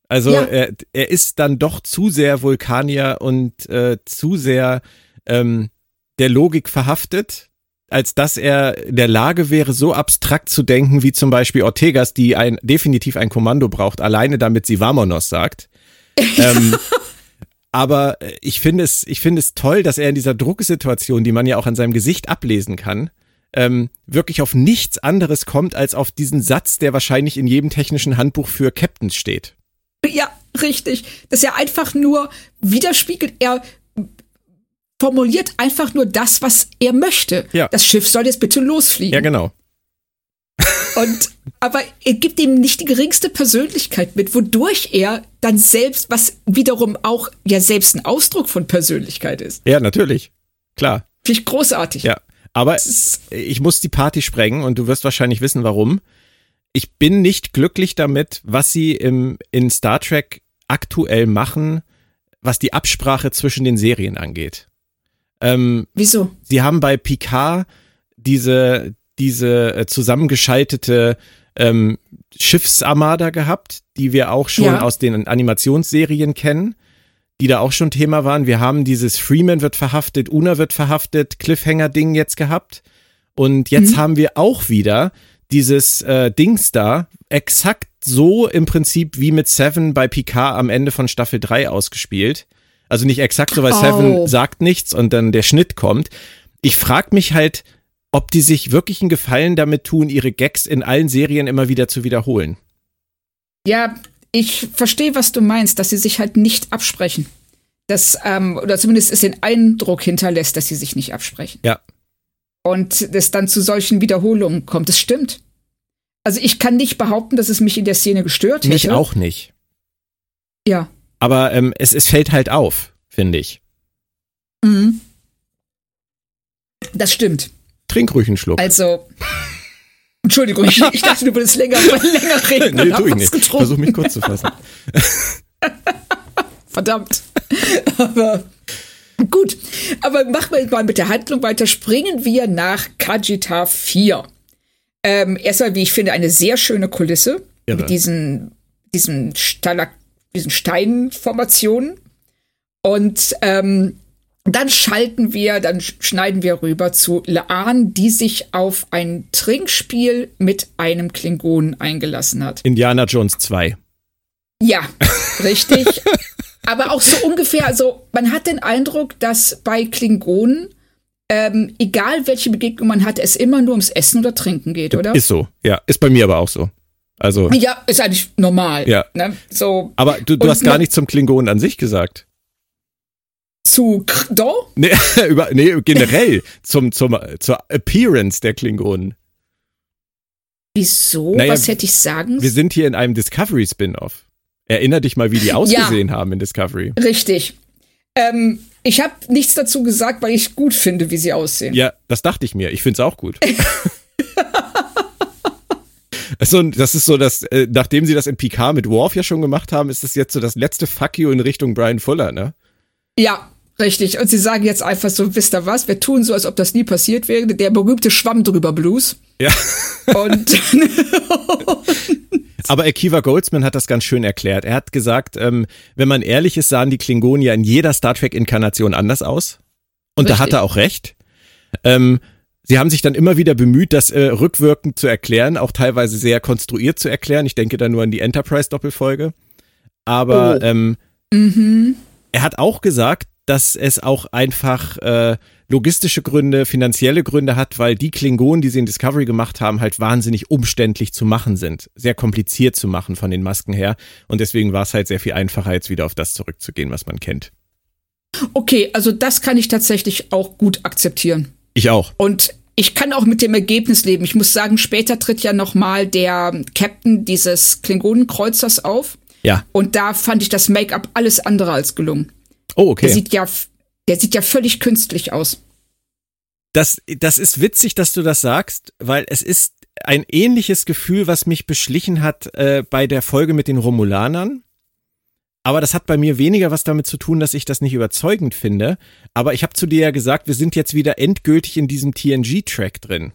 Also ja. er, er ist dann doch zu sehr Vulkanier und äh, zu sehr ähm, der Logik verhaftet als dass er in der Lage wäre, so abstrakt zu denken, wie zum Beispiel Ortegas, die ein, definitiv ein Kommando braucht, alleine damit sie Vamonos sagt. ähm, aber ich finde es, ich finde es toll, dass er in dieser Drucksituation, die man ja auch an seinem Gesicht ablesen kann, ähm, wirklich auf nichts anderes kommt, als auf diesen Satz, der wahrscheinlich in jedem technischen Handbuch für Captains steht. Ja, richtig. Dass er einfach nur widerspiegelt, er formuliert einfach nur das, was er möchte. Ja. Das Schiff soll jetzt bitte losfliegen. Ja, genau. Und, aber er gibt ihm nicht die geringste Persönlichkeit mit, wodurch er dann selbst, was wiederum auch ja selbst ein Ausdruck von Persönlichkeit ist. Ja, natürlich. Klar. Finde ich großartig. Ja. Aber ich muss die Party sprengen und du wirst wahrscheinlich wissen, warum. Ich bin nicht glücklich damit, was sie im, in Star Trek aktuell machen, was die Absprache zwischen den Serien angeht. Ähm, Wieso? Sie haben bei Picard diese, diese äh, zusammengeschaltete ähm, Schiffsarmada gehabt, die wir auch schon ja. aus den Animationsserien kennen, die da auch schon Thema waren. Wir haben dieses Freeman wird verhaftet, Una wird verhaftet, Cliffhanger-Ding jetzt gehabt. Und jetzt mhm. haben wir auch wieder dieses äh, Dings da, exakt so im Prinzip wie mit Seven bei Picard am Ende von Staffel 3 ausgespielt. Also nicht exakt so, weil oh. Seven sagt nichts und dann der Schnitt kommt. Ich frage mich halt, ob die sich wirklich einen Gefallen damit tun, ihre Gags in allen Serien immer wieder zu wiederholen. Ja, ich verstehe, was du meinst, dass sie sich halt nicht absprechen. Das, ähm, oder zumindest es den Eindruck hinterlässt, dass sie sich nicht absprechen. Ja. Und es dann zu solchen Wiederholungen kommt. Das stimmt. Also ich kann nicht behaupten, dass es mich in der Szene gestört hätte. Mich auch nicht. Ja. Aber ähm, es, es fällt halt auf, finde ich. Mhm. Das stimmt. Trink ruhig einen Schluck. Also. Entschuldigung, ich, ich dachte, du würdest länger, länger reden. nee, tu ich nicht. Getrunken. Versuch mich kurz zu fassen. Verdammt. Aber gut. Aber machen wir mal mit der Handlung weiter. Springen wir nach Kajita 4. Ähm, erstmal, wie ich finde, eine sehr schöne Kulisse. Irre. Mit diesen, diesen Stalak diesen Steinformationen. Und ähm, dann schalten wir, dann schneiden wir rüber zu Laan, die sich auf ein Trinkspiel mit einem Klingonen eingelassen hat. Indiana Jones 2. Ja, richtig. Aber auch so ungefähr, also man hat den Eindruck, dass bei Klingonen, ähm, egal welche Begegnung man hat, es immer nur ums Essen oder Trinken geht, oder? Ist so, ja. Ist bei mir aber auch so. Also. Ja, ist eigentlich normal. Ja. Ne? So. Aber du, du hast gar nichts zum Klingonen an sich gesagt. Zu Kdo? Nee, über, nee generell zum, zum, zur Appearance der Klingonen. Wieso? Naja, Was hätte ich sagen? Wir sind hier in einem Discovery-Spin-Off. Erinner dich mal, wie die ausgesehen ja, haben in Discovery. Richtig. Ähm, ich habe nichts dazu gesagt, weil ich gut finde, wie sie aussehen. Ja, das dachte ich mir. Ich finde es auch gut. Also, das ist so, dass, äh, nachdem sie das in PK mit Worf ja schon gemacht haben, ist das jetzt so das letzte Fuck you in Richtung Brian Fuller, ne? Ja, richtig. Und sie sagen jetzt einfach so, wisst ihr was, wir tun so, als ob das nie passiert wäre. Der berühmte Schwamm drüber Blues. Ja. Und. Aber Akiva Goldsman hat das ganz schön erklärt. Er hat gesagt, ähm, wenn man ehrlich ist, sahen die Klingonen ja in jeder Star Trek-Inkarnation anders aus. Und Richtig. da hat er auch recht. Ähm, Sie haben sich dann immer wieder bemüht, das äh, rückwirkend zu erklären, auch teilweise sehr konstruiert zu erklären. Ich denke da nur an die Enterprise-Doppelfolge. Aber oh. ähm, mhm. er hat auch gesagt, dass es auch einfach äh, logistische Gründe, finanzielle Gründe hat, weil die Klingonen, die sie in Discovery gemacht haben, halt wahnsinnig umständlich zu machen sind, sehr kompliziert zu machen von den Masken her. Und deswegen war es halt sehr viel einfacher, jetzt wieder auf das zurückzugehen, was man kennt. Okay, also das kann ich tatsächlich auch gut akzeptieren. Ich auch. Und ich kann auch mit dem Ergebnis leben. Ich muss sagen, später tritt ja noch mal der Captain dieses Klingonenkreuzers auf. Ja. Und da fand ich das Make-up alles andere als gelungen. Oh, okay. Der sieht ja, der sieht ja völlig künstlich aus. Das, das ist witzig, dass du das sagst, weil es ist ein ähnliches Gefühl, was mich beschlichen hat äh, bei der Folge mit den Romulanern. Aber das hat bei mir weniger was damit zu tun, dass ich das nicht überzeugend finde. Aber ich habe zu dir ja gesagt, wir sind jetzt wieder endgültig in diesem TNG-Track drin.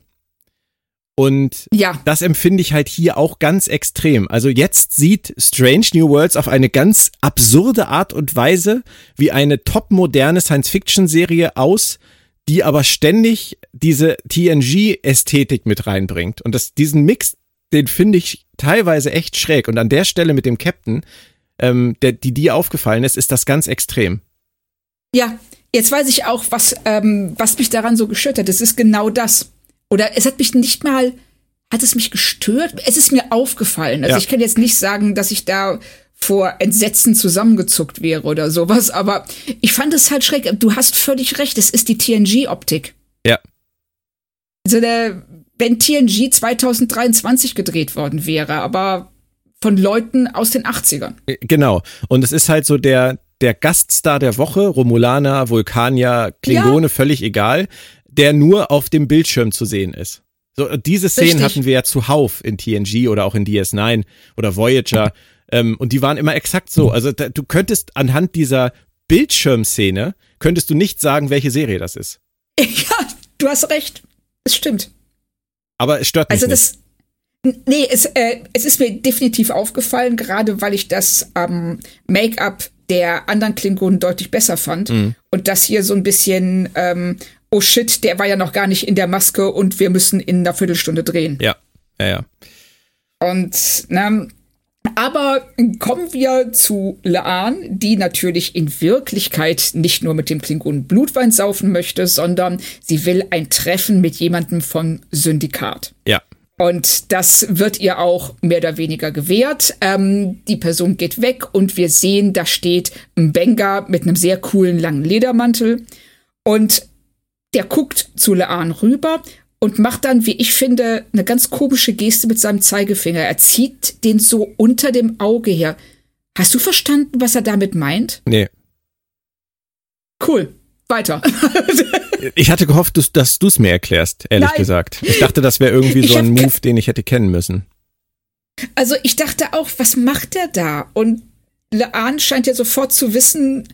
Und ja. das empfinde ich halt hier auch ganz extrem. Also jetzt sieht Strange New Worlds auf eine ganz absurde Art und Weise wie eine topmoderne Science-Fiction-Serie aus, die aber ständig diese TNG-Ästhetik mit reinbringt. Und das, diesen Mix, den finde ich teilweise echt schräg. Und an der Stelle mit dem Captain, ähm, der, die dir aufgefallen ist, ist das ganz extrem. Ja, jetzt weiß ich auch, was, ähm, was mich daran so gestört hat. Es ist genau das. Oder es hat mich nicht mal, hat es mich gestört? Es ist mir aufgefallen. Also ja. ich kann jetzt nicht sagen, dass ich da vor Entsetzen zusammengezuckt wäre oder sowas, aber ich fand es halt schräg. Du hast völlig recht, es ist die TNG-Optik. Ja. Also der, wenn TNG 2023 gedreht worden wäre, aber von Leuten aus den 80ern. Äh, genau. Und es ist halt so der, der Gaststar der Woche, Romulaner, Vulkanier, Klingone, ja. völlig egal, der nur auf dem Bildschirm zu sehen ist. So, diese Szenen Richtig. hatten wir ja zuhauf in TNG oder auch in DS9 oder Voyager. Ähm, und die waren immer exakt so. Also da, du könntest anhand dieser Bildschirmszene, könntest du nicht sagen, welche Serie das ist. Ja, du hast recht. Es stimmt. Aber es stört mich also das, nicht. Nee, es, äh, es ist mir definitiv aufgefallen, gerade weil ich das ähm, Make-up der anderen Klingonen deutlich besser fand. Mhm. Und das hier so ein bisschen, ähm, oh shit, der war ja noch gar nicht in der Maske und wir müssen in einer Viertelstunde drehen. Ja, ja, ja. Und, na, aber kommen wir zu Laan, die natürlich in Wirklichkeit nicht nur mit dem Klingonen Blutwein saufen möchte, sondern sie will ein Treffen mit jemandem von Syndikat. Ja. Und das wird ihr auch mehr oder weniger gewährt. Ähm, die Person geht weg und wir sehen, da steht ein Benga mit einem sehr coolen langen Ledermantel. Und der guckt zu Laan rüber und macht dann, wie ich finde, eine ganz komische Geste mit seinem Zeigefinger. Er zieht den so unter dem Auge her. Hast du verstanden, was er damit meint? Nee. Cool. Weiter. ich hatte gehofft, dass du es mir erklärst, ehrlich Nein. gesagt. Ich dachte, das wäre irgendwie so ein Move, den ich hätte kennen müssen. Also ich dachte auch, was macht der da? Und Laan scheint ja sofort zu wissen,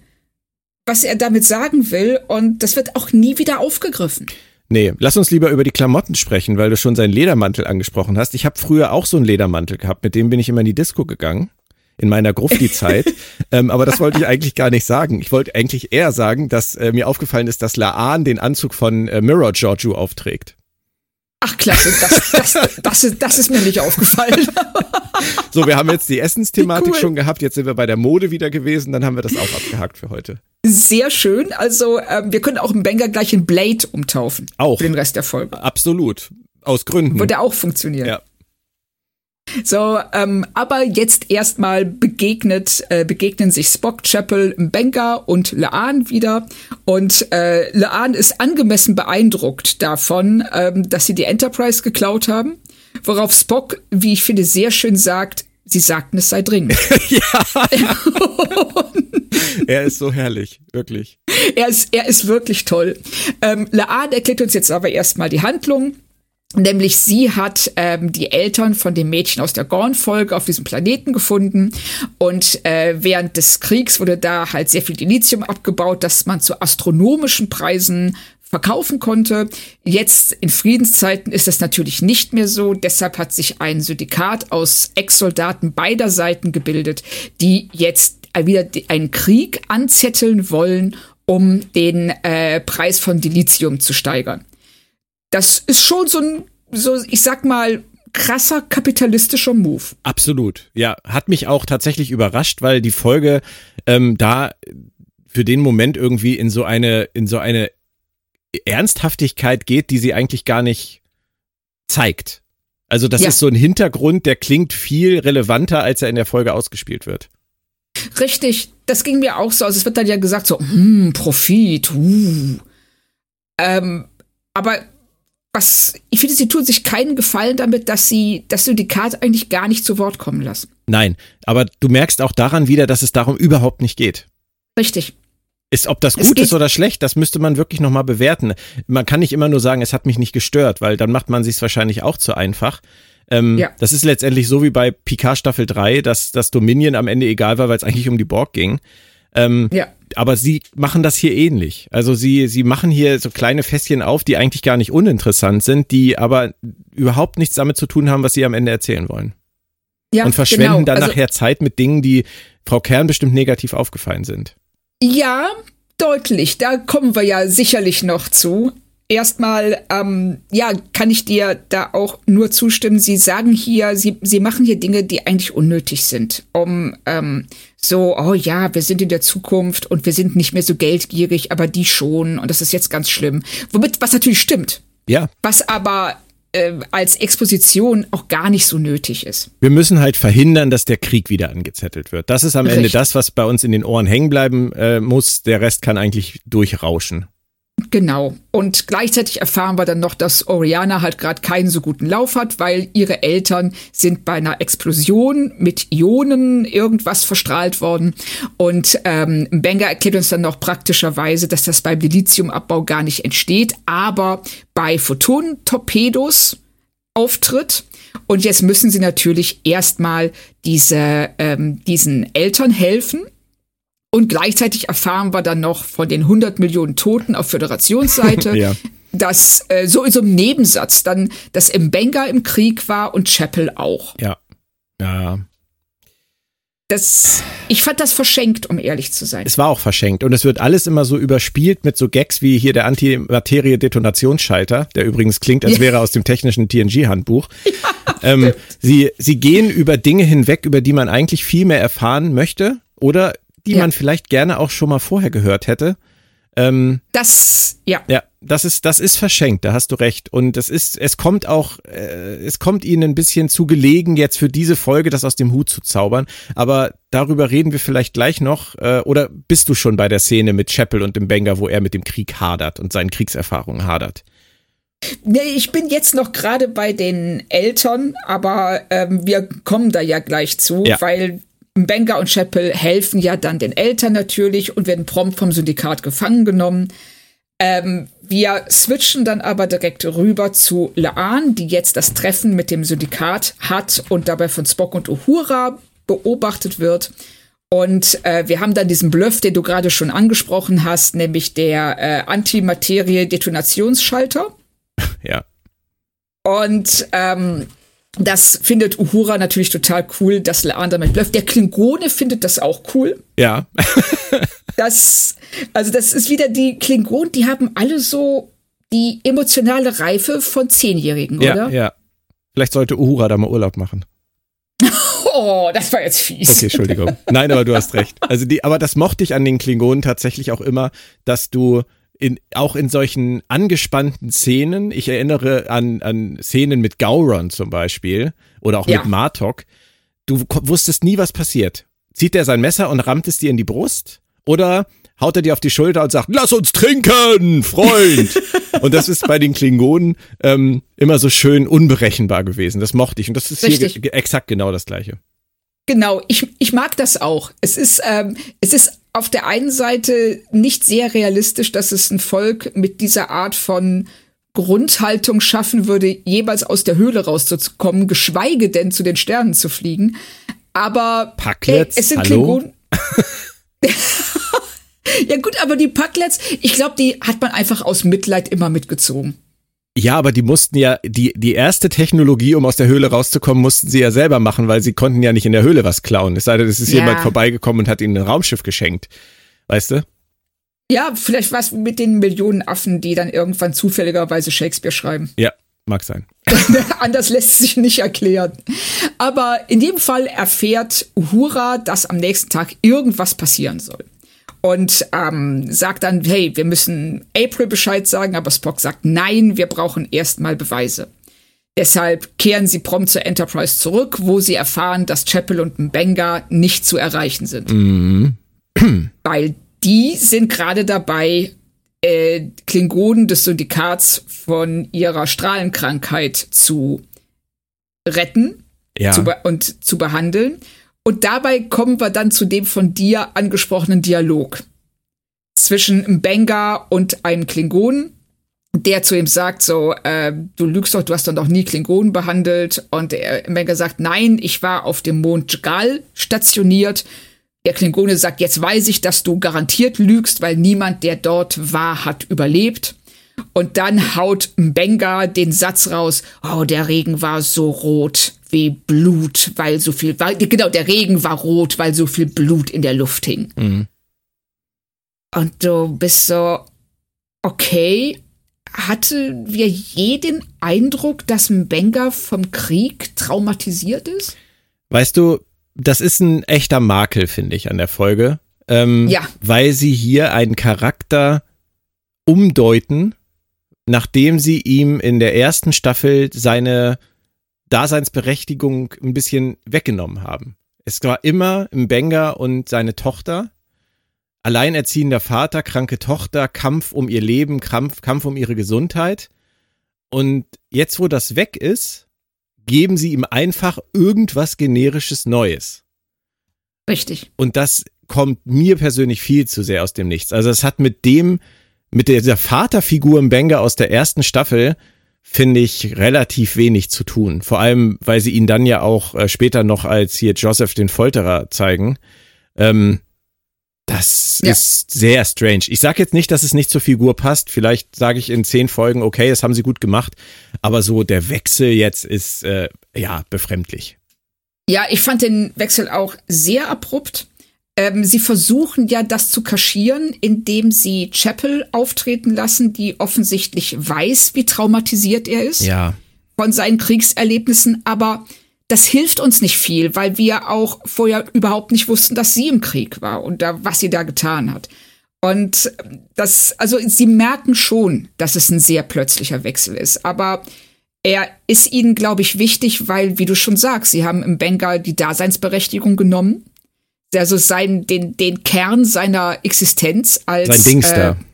was er damit sagen will. Und das wird auch nie wieder aufgegriffen. Nee, lass uns lieber über die Klamotten sprechen, weil du schon seinen Ledermantel angesprochen hast. Ich habe früher auch so einen Ledermantel gehabt, mit dem bin ich immer in die Disco gegangen in meiner Grufti-Zeit. ähm, aber das wollte ich eigentlich gar nicht sagen. Ich wollte eigentlich eher sagen, dass äh, mir aufgefallen ist, dass Laan den Anzug von äh, Mirror Giorgio aufträgt. Ach, klasse, das, das, das, ist, das ist mir nicht aufgefallen. so, wir haben jetzt die Essensthematik cool. schon gehabt, jetzt sind wir bei der Mode wieder gewesen, dann haben wir das auch abgehakt für heute. Sehr schön, also ähm, wir können auch einen Banger gleich in Blade umtaufen. Auch. Für den Rest der Folge. Absolut. Aus Gründen. Würde auch funktionieren. Ja. So, ähm, aber jetzt erstmal begegnet, äh, begegnen sich Spock, Chapel, Benga und Laan wieder. Und äh, Laan ist angemessen beeindruckt davon, ähm, dass sie die Enterprise geklaut haben. Worauf Spock, wie ich finde, sehr schön sagt, sie sagten, es sei dringend. ja. er ist so herrlich, wirklich. Er ist, er ist wirklich toll. Ähm, Laan erklärt uns jetzt aber erstmal die Handlung. Nämlich sie hat ähm, die Eltern von dem Mädchen aus der Gorn-Folge auf diesem Planeten gefunden. Und äh, während des Kriegs wurde da halt sehr viel Dilithium abgebaut, das man zu astronomischen Preisen verkaufen konnte. Jetzt in Friedenszeiten ist das natürlich nicht mehr so. Deshalb hat sich ein Syndikat aus Ex-Soldaten beider Seiten gebildet, die jetzt wieder einen Krieg anzetteln wollen, um den äh, Preis von Dilithium zu steigern das ist schon so ein, so, ich sag mal, krasser kapitalistischer Move. Absolut. Ja, hat mich auch tatsächlich überrascht, weil die Folge ähm, da für den Moment irgendwie in so eine, in so eine Ernsthaftigkeit geht, die sie eigentlich gar nicht zeigt. Also das ja. ist so ein Hintergrund, der klingt viel relevanter, als er in der Folge ausgespielt wird. Richtig, das ging mir auch so. Also es wird dann ja gesagt so, hm, Profit, uh. Ähm, aber was ich finde, sie tun sich keinen Gefallen damit, dass sie das Syndikat eigentlich gar nicht zu Wort kommen lassen. Nein, aber du merkst auch daran wieder, dass es darum überhaupt nicht geht. Richtig. Ist, ob das gut ist oder schlecht, das müsste man wirklich nochmal bewerten. Man kann nicht immer nur sagen, es hat mich nicht gestört, weil dann macht man sich wahrscheinlich auch zu einfach. Ähm, ja. Das ist letztendlich so wie bei Picard Staffel 3, dass das Dominion am Ende egal war, weil es eigentlich um die Borg ging. Ähm, ja. Aber sie machen das hier ähnlich. Also sie, sie machen hier so kleine Fässchen auf, die eigentlich gar nicht uninteressant sind, die aber überhaupt nichts damit zu tun haben, was sie am Ende erzählen wollen. Ja, und verschwenden genau. dann also, nachher Zeit mit Dingen, die Frau Kern bestimmt negativ aufgefallen sind. Ja, deutlich. Da kommen wir ja sicherlich noch zu. Erstmal, ähm, ja, kann ich dir da auch nur zustimmen. Sie sagen hier, sie, sie machen hier Dinge, die eigentlich unnötig sind, um ähm, so, oh ja, wir sind in der Zukunft und wir sind nicht mehr so geldgierig, aber die schon und das ist jetzt ganz schlimm. Womit, was natürlich stimmt. Ja. Was aber äh, als Exposition auch gar nicht so nötig ist. Wir müssen halt verhindern, dass der Krieg wieder angezettelt wird. Das ist am Richtig. Ende das, was bei uns in den Ohren hängen bleiben äh, muss. Der Rest kann eigentlich durchrauschen. Genau. Und gleichzeitig erfahren wir dann noch, dass Oriana halt gerade keinen so guten Lauf hat, weil ihre Eltern sind bei einer Explosion mit Ionen irgendwas verstrahlt worden. Und ähm, Benga erklärt uns dann noch praktischerweise, dass das beim Lithiumabbau gar nicht entsteht, aber bei Photonentorpedos auftritt. Und jetzt müssen sie natürlich erstmal diese, ähm, diesen Eltern helfen und gleichzeitig erfahren wir dann noch von den 100 Millionen Toten auf Föderationsseite, ja. dass äh, so in so einem Nebensatz dann, dass Mbenga im Krieg war und Chapel auch. Ja. Ja. Das, ich fand das verschenkt, um ehrlich zu sein. Es war auch verschenkt. Und es wird alles immer so überspielt mit so Gags wie hier der Antimaterie-Detonationsschalter, der übrigens klingt, als wäre aus dem technischen TNG-Handbuch. Ja, ähm, sie, sie gehen über Dinge hinweg, über die man eigentlich viel mehr erfahren möchte. Oder die ja. man vielleicht gerne auch schon mal vorher gehört hätte. Ähm, das, ja. Ja, das ist, das ist verschenkt, da hast du recht. Und es ist, es kommt auch, äh, es kommt ihnen ein bisschen zu gelegen, jetzt für diese Folge das aus dem Hut zu zaubern. Aber darüber reden wir vielleicht gleich noch. Äh, oder bist du schon bei der Szene mit Chapel und dem Banger, wo er mit dem Krieg hadert und seinen Kriegserfahrungen hadert? Nee, ich bin jetzt noch gerade bei den Eltern, aber ähm, wir kommen da ja gleich zu, ja. weil Benga und Chappell helfen ja dann den Eltern natürlich und werden prompt vom Syndikat gefangen genommen. Ähm, wir switchen dann aber direkt rüber zu Laan, die jetzt das Treffen mit dem Syndikat hat und dabei von Spock und Uhura beobachtet wird. Und äh, wir haben dann diesen Bluff, den du gerade schon angesprochen hast, nämlich der äh, Antimaterie-Detonationsschalter. Ja. Und ähm, das findet Uhura natürlich total cool, dass Laan damit läuft. Der Klingone findet das auch cool. Ja. das, also das ist wieder die Klingonen, die haben alle so die emotionale Reife von Zehnjährigen, ja, oder? Ja. Vielleicht sollte Uhura da mal Urlaub machen. Oh, das war jetzt fies. Okay, Entschuldigung. Nein, aber du hast recht. Also die, aber das mochte ich an den Klingonen tatsächlich auch immer, dass du in, auch in solchen angespannten Szenen, ich erinnere an, an Szenen mit Gauron zum Beispiel oder auch ja. mit Martok, du wusstest nie, was passiert. Zieht er sein Messer und rammt es dir in die Brust? Oder haut er dir auf die Schulter und sagt, lass uns trinken, Freund. und das ist bei den Klingonen ähm, immer so schön unberechenbar gewesen. Das mochte ich. Und das ist Richtig. hier exakt genau das Gleiche. Genau, ich, ich mag das auch. Es ist, ähm, es ist auf der einen Seite nicht sehr realistisch, dass es ein Volk mit dieser Art von Grundhaltung schaffen würde, jeweils aus der Höhle rauszukommen, geschweige denn zu den Sternen zu fliegen. Aber Packlets, ey, es sind Klingonen. ja gut, aber die Packlets, ich glaube, die hat man einfach aus Mitleid immer mitgezogen. Ja, aber die mussten ja, die, die erste Technologie, um aus der Höhle rauszukommen, mussten sie ja selber machen, weil sie konnten ja nicht in der Höhle was klauen. Es sei denn, es ist ja. jemand vorbeigekommen und hat ihnen ein Raumschiff geschenkt. Weißt du? Ja, vielleicht was mit den Millionen Affen, die dann irgendwann zufälligerweise Shakespeare schreiben. Ja, mag sein. Anders lässt sich nicht erklären. Aber in dem Fall erfährt Uhura, dass am nächsten Tag irgendwas passieren soll und ähm, sagt dann, hey, wir müssen April Bescheid sagen, aber Spock sagt, nein, wir brauchen erstmal Beweise. Deshalb kehren sie prompt zur Enterprise zurück, wo sie erfahren, dass Chapel und Mbenga nicht zu erreichen sind. Mhm. Weil die sind gerade dabei, äh, Klingonen des Syndikats von ihrer Strahlenkrankheit zu retten ja. zu und zu behandeln. Und dabei kommen wir dann zu dem von dir angesprochenen Dialog. zwischen Mbenga und einem Klingonen, der zu ihm sagt so, äh, du lügst doch, du hast doch noch nie Klingonen behandelt. Und Mbenga sagt, nein, ich war auf dem Mond Jgal stationiert. Der Klingone sagt, jetzt weiß ich, dass du garantiert lügst, weil niemand, der dort war, hat überlebt. Und dann haut Mbenga den Satz raus, oh, der Regen war so rot wie Blut, weil so viel, weil, genau, der Regen war rot, weil so viel Blut in der Luft hing. Mhm. Und du bist so, okay, hatte wir je den Eindruck, dass Mbenga vom Krieg traumatisiert ist? Weißt du, das ist ein echter Makel, finde ich, an der Folge. Ähm, ja. Weil sie hier einen Charakter umdeuten, nachdem sie ihm in der ersten Staffel seine Daseinsberechtigung ein bisschen weggenommen haben. Es war immer Mbenga und seine Tochter. Alleinerziehender Vater, kranke Tochter, Kampf um ihr Leben, Kampf, Kampf um ihre Gesundheit. Und jetzt, wo das weg ist, geben sie ihm einfach irgendwas generisches Neues. Richtig. Und das kommt mir persönlich viel zu sehr aus dem Nichts. Also es hat mit dem, mit dieser Vaterfigur im Banger aus der ersten Staffel, finde ich, relativ wenig zu tun. Vor allem, weil sie ihn dann ja auch äh, später noch als hier Joseph den Folterer zeigen. Ähm, das ja. ist sehr strange. Ich sage jetzt nicht, dass es nicht zur Figur passt. Vielleicht sage ich in zehn Folgen, okay, das haben sie gut gemacht. Aber so der Wechsel jetzt ist äh, ja befremdlich. Ja, ich fand den Wechsel auch sehr abrupt. Ähm, sie versuchen ja das zu kaschieren, indem sie Chapel auftreten lassen, die offensichtlich weiß, wie traumatisiert er ist. Ja. Von seinen Kriegserlebnissen, aber das hilft uns nicht viel, weil wir auch vorher überhaupt nicht wussten, dass sie im Krieg war und da, was sie da getan hat. Und das, also sie merken schon, dass es ein sehr plötzlicher Wechsel ist, aber er ist ihnen, glaube ich, wichtig, weil, wie du schon sagst, sie haben im Bengal die Daseinsberechtigung genommen. Also sein, den, den Kern seiner Existenz als. Sein Dingster. Äh,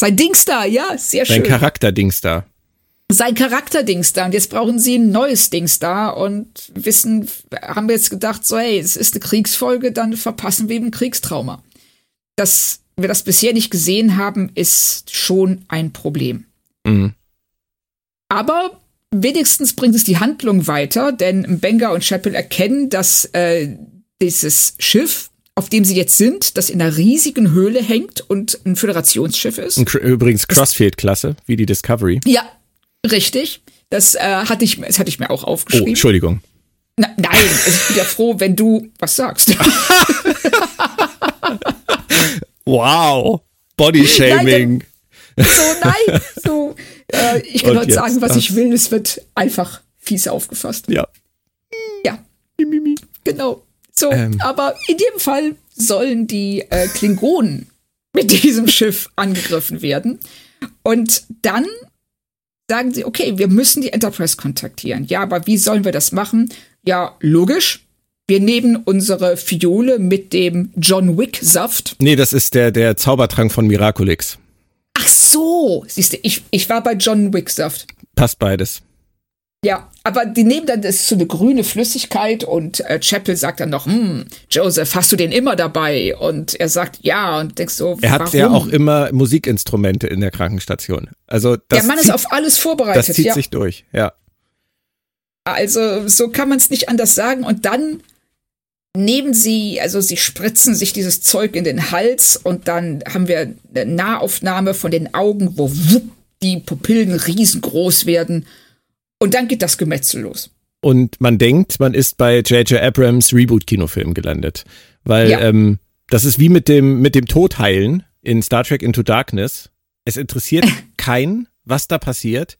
sein Dingster, ja, sehr schön. Sein Charakterdingster sein Charakterdings da und jetzt brauchen sie ein neues Dings da und wissen, haben wir jetzt gedacht, so, hey, es ist eine Kriegsfolge, dann verpassen wir eben ein Kriegstrauma. Dass wir das bisher nicht gesehen haben, ist schon ein Problem. Mhm. Aber wenigstens bringt es die Handlung weiter, denn Benga und Chapel erkennen, dass äh, dieses Schiff, auf dem sie jetzt sind, das in einer riesigen Höhle hängt und ein Föderationsschiff ist. Übrigens Crossfield-Klasse, wie die Discovery. Ja, Richtig. Das äh, hatte ich, das hatte ich mir auch aufgeschrieben. Oh, Entschuldigung. Na, nein, also ich bin ja froh, wenn du was sagst. wow. Bodyshaming. so, nein, so. Äh, ich kann heute sagen, was das. ich will. Es wird einfach fies aufgefasst. Ja. Ja. Genau. So, ähm. aber in dem Fall sollen die äh, Klingonen mit diesem Schiff angegriffen werden. Und dann sagen sie, okay, wir müssen die Enterprise kontaktieren. Ja, aber wie sollen wir das machen? Ja, logisch. Wir nehmen unsere Fiole mit dem John Wick Saft. Nee, das ist der, der Zaubertrank von Miraculix. Ach so, siehst du, ich, ich war bei John Wick Saft. Passt beides. Ja, aber die nehmen dann das so eine grüne Flüssigkeit und äh, Chapel sagt dann noch, hm, Joseph, hast du den immer dabei? Und er sagt ja und denkst so, Er hat warum? ja auch immer Musikinstrumente in der Krankenstation. Also das der Mann zieht, ist auf alles vorbereitet. Das zieht ja. sich durch, ja. Also so kann man es nicht anders sagen. Und dann nehmen sie, also sie spritzen sich dieses Zeug in den Hals und dann haben wir eine Nahaufnahme von den Augen, wo wupp, die Pupillen riesengroß werden und dann geht das Gemetzel los. Und man denkt, man ist bei J.J. Abrams Reboot-Kinofilm gelandet. Weil ja. ähm, das ist wie mit dem, mit dem Todheilen in Star Trek Into Darkness. Es interessiert keinen, was da passiert.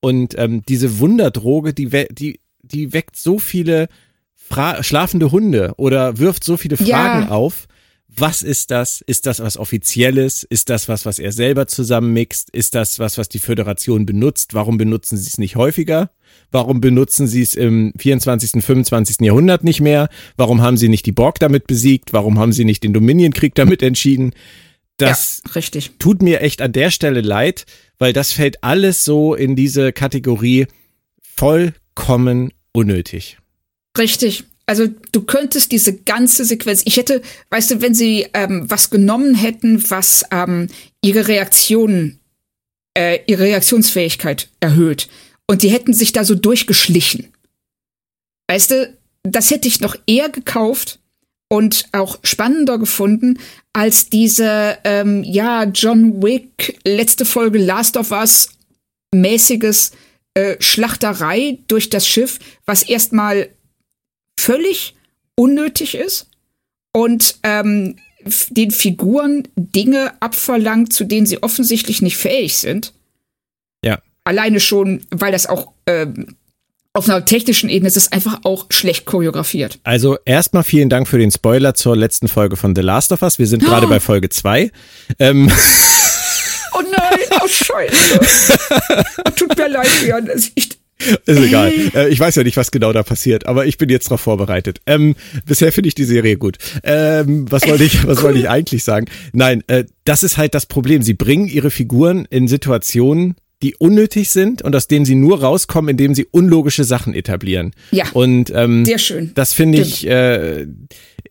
Und ähm, diese Wunderdroge, die, die, die weckt so viele Fra schlafende Hunde oder wirft so viele Fragen ja. auf. Was ist das? Ist das was Offizielles? Ist das was, was er selber zusammenmixt? Ist das was, was die Föderation benutzt? Warum benutzen sie es nicht häufiger? Warum benutzen sie es im 24., 25. Jahrhundert nicht mehr? Warum haben sie nicht die Borg damit besiegt? Warum haben sie nicht den Dominion-Krieg damit entschieden? Das ja, richtig. tut mir echt an der Stelle leid, weil das fällt alles so in diese Kategorie vollkommen unnötig. Richtig. Also du könntest diese ganze Sequenz, ich hätte, weißt du, wenn sie ähm, was genommen hätten, was ähm, ihre Reaktionen, äh, ihre Reaktionsfähigkeit erhöht und die hätten sich da so durchgeschlichen. Weißt du, das hätte ich noch eher gekauft und auch spannender gefunden als diese, ähm, ja, John Wick, letzte Folge Last of Us mäßiges äh, Schlachterei durch das Schiff, was erstmal völlig unnötig ist und ähm, den Figuren Dinge abverlangt, zu denen sie offensichtlich nicht fähig sind. Ja. Alleine schon, weil das auch ähm, auf einer technischen Ebene ist es einfach auch schlecht choreografiert. Also erstmal vielen Dank für den Spoiler zur letzten Folge von The Last of Us. Wir sind oh. gerade bei Folge 2. Ähm. Oh nein, oh scheiße. Tut mir leid, Jan. Ich, ist egal. Äh, ich weiß ja nicht, was genau da passiert, aber ich bin jetzt darauf vorbereitet. Ähm, bisher finde ich die Serie gut. Ähm, was wollte ich, was wollte ich eigentlich sagen? Nein, äh, das ist halt das Problem. Sie bringen ihre Figuren in Situationen, die unnötig sind und aus denen sie nur rauskommen, indem sie unlogische Sachen etablieren. Ja. Und ähm, sehr schön. Das finde ich. Äh,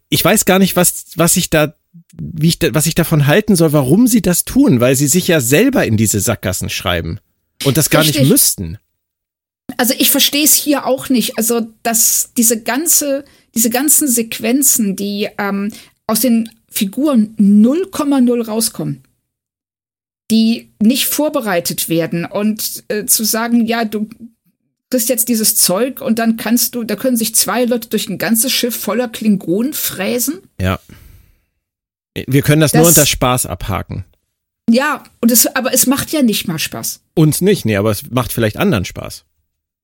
ich weiß gar nicht, was was ich da wie ich da, was ich davon halten soll, warum sie das tun, weil sie sich ja selber in diese Sackgassen schreiben und das gar Richtig. nicht müssten. Also ich verstehe es hier auch nicht. Also dass diese ganze, diese ganzen Sequenzen, die ähm, aus den Figuren 0,0 rauskommen, die nicht vorbereitet werden und äh, zu sagen, ja, du kriegst jetzt dieses Zeug und dann kannst du, da können sich zwei Leute durch ein ganzes Schiff voller Klingonen fräsen. Ja. Wir können das, das nur unter Spaß abhaken. Ja, und es, aber es macht ja nicht mal Spaß. Uns nicht, nee, aber es macht vielleicht anderen Spaß.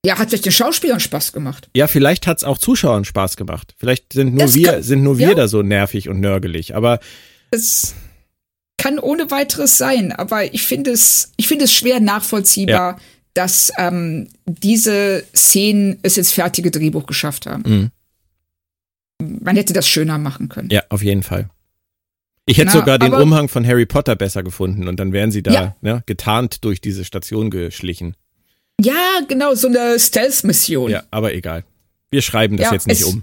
Ja, hat vielleicht den Schauspielern Spaß gemacht. Ja, vielleicht hat's auch Zuschauern Spaß gemacht. Vielleicht sind nur das wir, kann, sind nur wir ja. da so nervig und nörgelig, aber. Es kann ohne weiteres sein, aber ich finde es, ich finde es schwer nachvollziehbar, ja. dass ähm, diese Szenen es ins fertige Drehbuch geschafft haben. Mhm. Man hätte das schöner machen können. Ja, auf jeden Fall. Ich hätte Na, sogar den Umhang von Harry Potter besser gefunden und dann wären sie da ja. ne, getarnt durch diese Station geschlichen. Ja, genau, so eine Stealth-Mission. Ja, aber egal. Wir schreiben das ja, jetzt nicht um.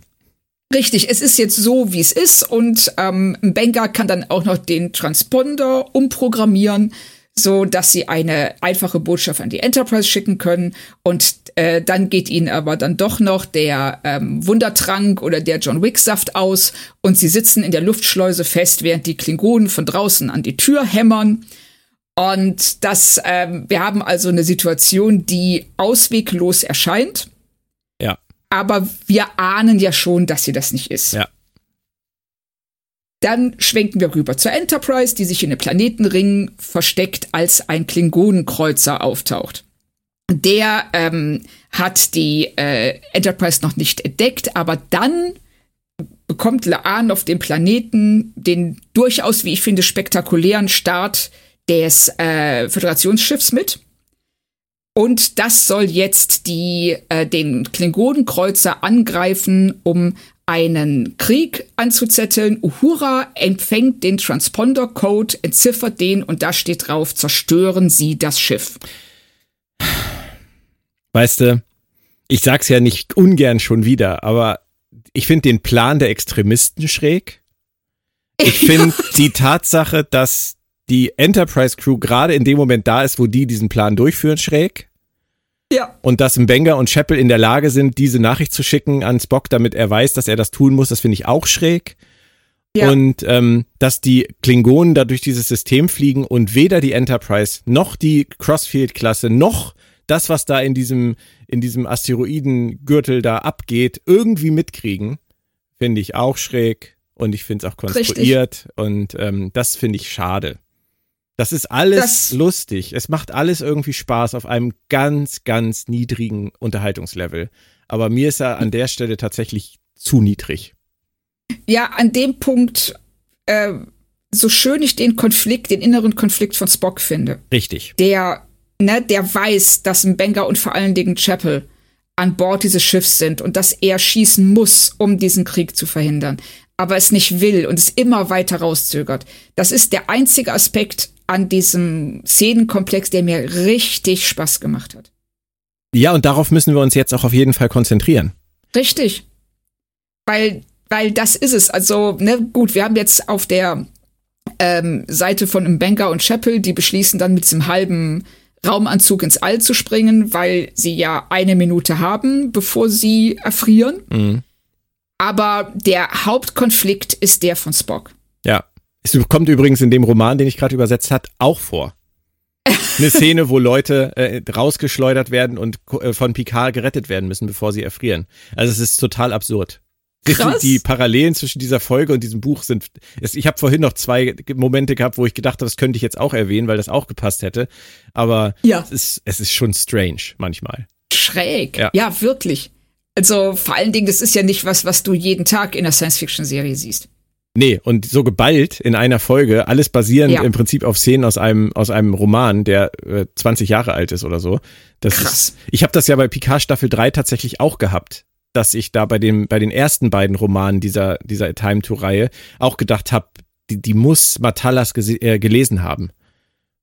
Richtig, es ist jetzt so, wie es ist und ähm, Benga kann dann auch noch den Transponder umprogrammieren, so dass sie eine einfache Botschaft an die Enterprise schicken können und äh, dann geht ihnen aber dann doch noch der ähm, Wundertrank oder der John Wick Saft aus und sie sitzen in der Luftschleuse fest, während die Klingonen von draußen an die Tür hämmern. Und das, ähm, wir haben also eine Situation, die ausweglos erscheint aber wir ahnen ja schon, dass sie das nicht ist. Ja. Dann schwenken wir rüber zur Enterprise, die sich in den Planetenring versteckt, als ein Klingonenkreuzer auftaucht. Der ähm, hat die äh, Enterprise noch nicht entdeckt, aber dann bekommt Laan auf dem Planeten den durchaus, wie ich finde, spektakulären Start des äh, Föderationsschiffs mit. Und das soll jetzt die, äh, den Klingonenkreuzer angreifen, um einen Krieg anzuzetteln. Uhura empfängt den Transponder-Code, entziffert den und da steht drauf, zerstören Sie das Schiff. Weißt du, ich sag's ja nicht ungern schon wieder, aber ich finde den Plan der Extremisten schräg. Ich finde die Tatsache, dass die Enterprise Crew gerade in dem Moment da ist, wo die diesen Plan durchführen, schräg. Ja. Und dass Mbenga und Chapel in der Lage sind, diese Nachricht zu schicken an Spock, damit er weiß, dass er das tun muss, das finde ich auch schräg. Ja. Und ähm, dass die Klingonen da durch dieses System fliegen und weder die Enterprise noch die Crossfield-Klasse noch das, was da in diesem, in diesem Asteroidengürtel da abgeht, irgendwie mitkriegen, finde ich auch schräg. Und ich finde es auch konstruiert. Richtig. Und ähm, das finde ich schade. Das ist alles das lustig. Es macht alles irgendwie Spaß auf einem ganz, ganz niedrigen Unterhaltungslevel. Aber mir ist er an der Stelle tatsächlich zu niedrig. Ja, an dem Punkt, äh, so schön ich den Konflikt, den inneren Konflikt von Spock finde. Richtig. Der, ne, der weiß, dass ein Banger und vor allen Dingen Chapel an Bord dieses Schiffs sind und dass er schießen muss, um diesen Krieg zu verhindern, aber es nicht will und es immer weiter rauszögert. Das ist der einzige Aspekt an diesem Szenenkomplex, der mir richtig Spaß gemacht hat. Ja, und darauf müssen wir uns jetzt auch auf jeden Fall konzentrieren. Richtig. weil, weil das ist es. Also, ne, gut, wir haben jetzt auf der ähm, Seite von Mbenga und Chapel, die beschließen dann mit diesem halben Raumanzug ins All zu springen, weil sie ja eine Minute haben, bevor sie erfrieren. Mhm. Aber der Hauptkonflikt ist der von Spock. Ja. Es kommt übrigens in dem Roman, den ich gerade übersetzt hat, auch vor. Eine Szene, wo Leute äh, rausgeschleudert werden und äh, von Picard gerettet werden müssen, bevor sie erfrieren. Also es ist total absurd. Krass. Die, Parallelen zwischen dieser Folge und diesem Buch sind. Ich habe vorhin noch zwei Momente gehabt, wo ich gedacht habe, das könnte ich jetzt auch erwähnen, weil das auch gepasst hätte. Aber ja. es, ist, es ist schon strange manchmal. Schräg. Ja. ja, wirklich. Also vor allen Dingen, das ist ja nicht was, was du jeden Tag in einer Science-Fiction-Serie siehst. Nee, und so geballt in einer Folge, alles basierend ja. im Prinzip auf Szenen aus einem, aus einem Roman, der äh, 20 Jahre alt ist oder so. Das Krass. Ist, ich habe das ja bei Picard Staffel 3 tatsächlich auch gehabt dass ich da bei dem bei den ersten beiden Romanen dieser dieser Time to Reihe auch gedacht habe, die, die muss Matalas äh, gelesen haben,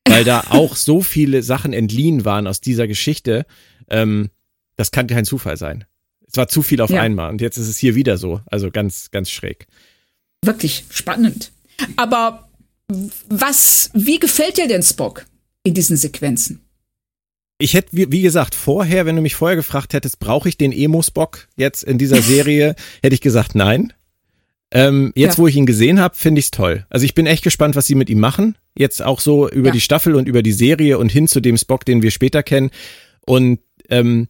weil da auch so viele Sachen entliehen waren aus dieser Geschichte. Ähm, das kann kein Zufall sein. Es war zu viel auf ja. einmal und jetzt ist es hier wieder so, also ganz ganz schräg. Wirklich spannend. Aber was, wie gefällt dir denn Spock in diesen Sequenzen? ich hätte, wie, gesagt, vorher, wenn du mich vorher gefragt hättest, brauche ich den Emo-Spock jetzt in dieser Serie, hätte ich gesagt, nein. Ähm, jetzt, ja. wo ich ihn gesehen habe, finde ich es toll. Also ich bin echt gespannt, was sie mit ihm machen. Jetzt auch so über ja. die Staffel und über die Serie und hin zu dem Spock, den wir später kennen. Und ähm,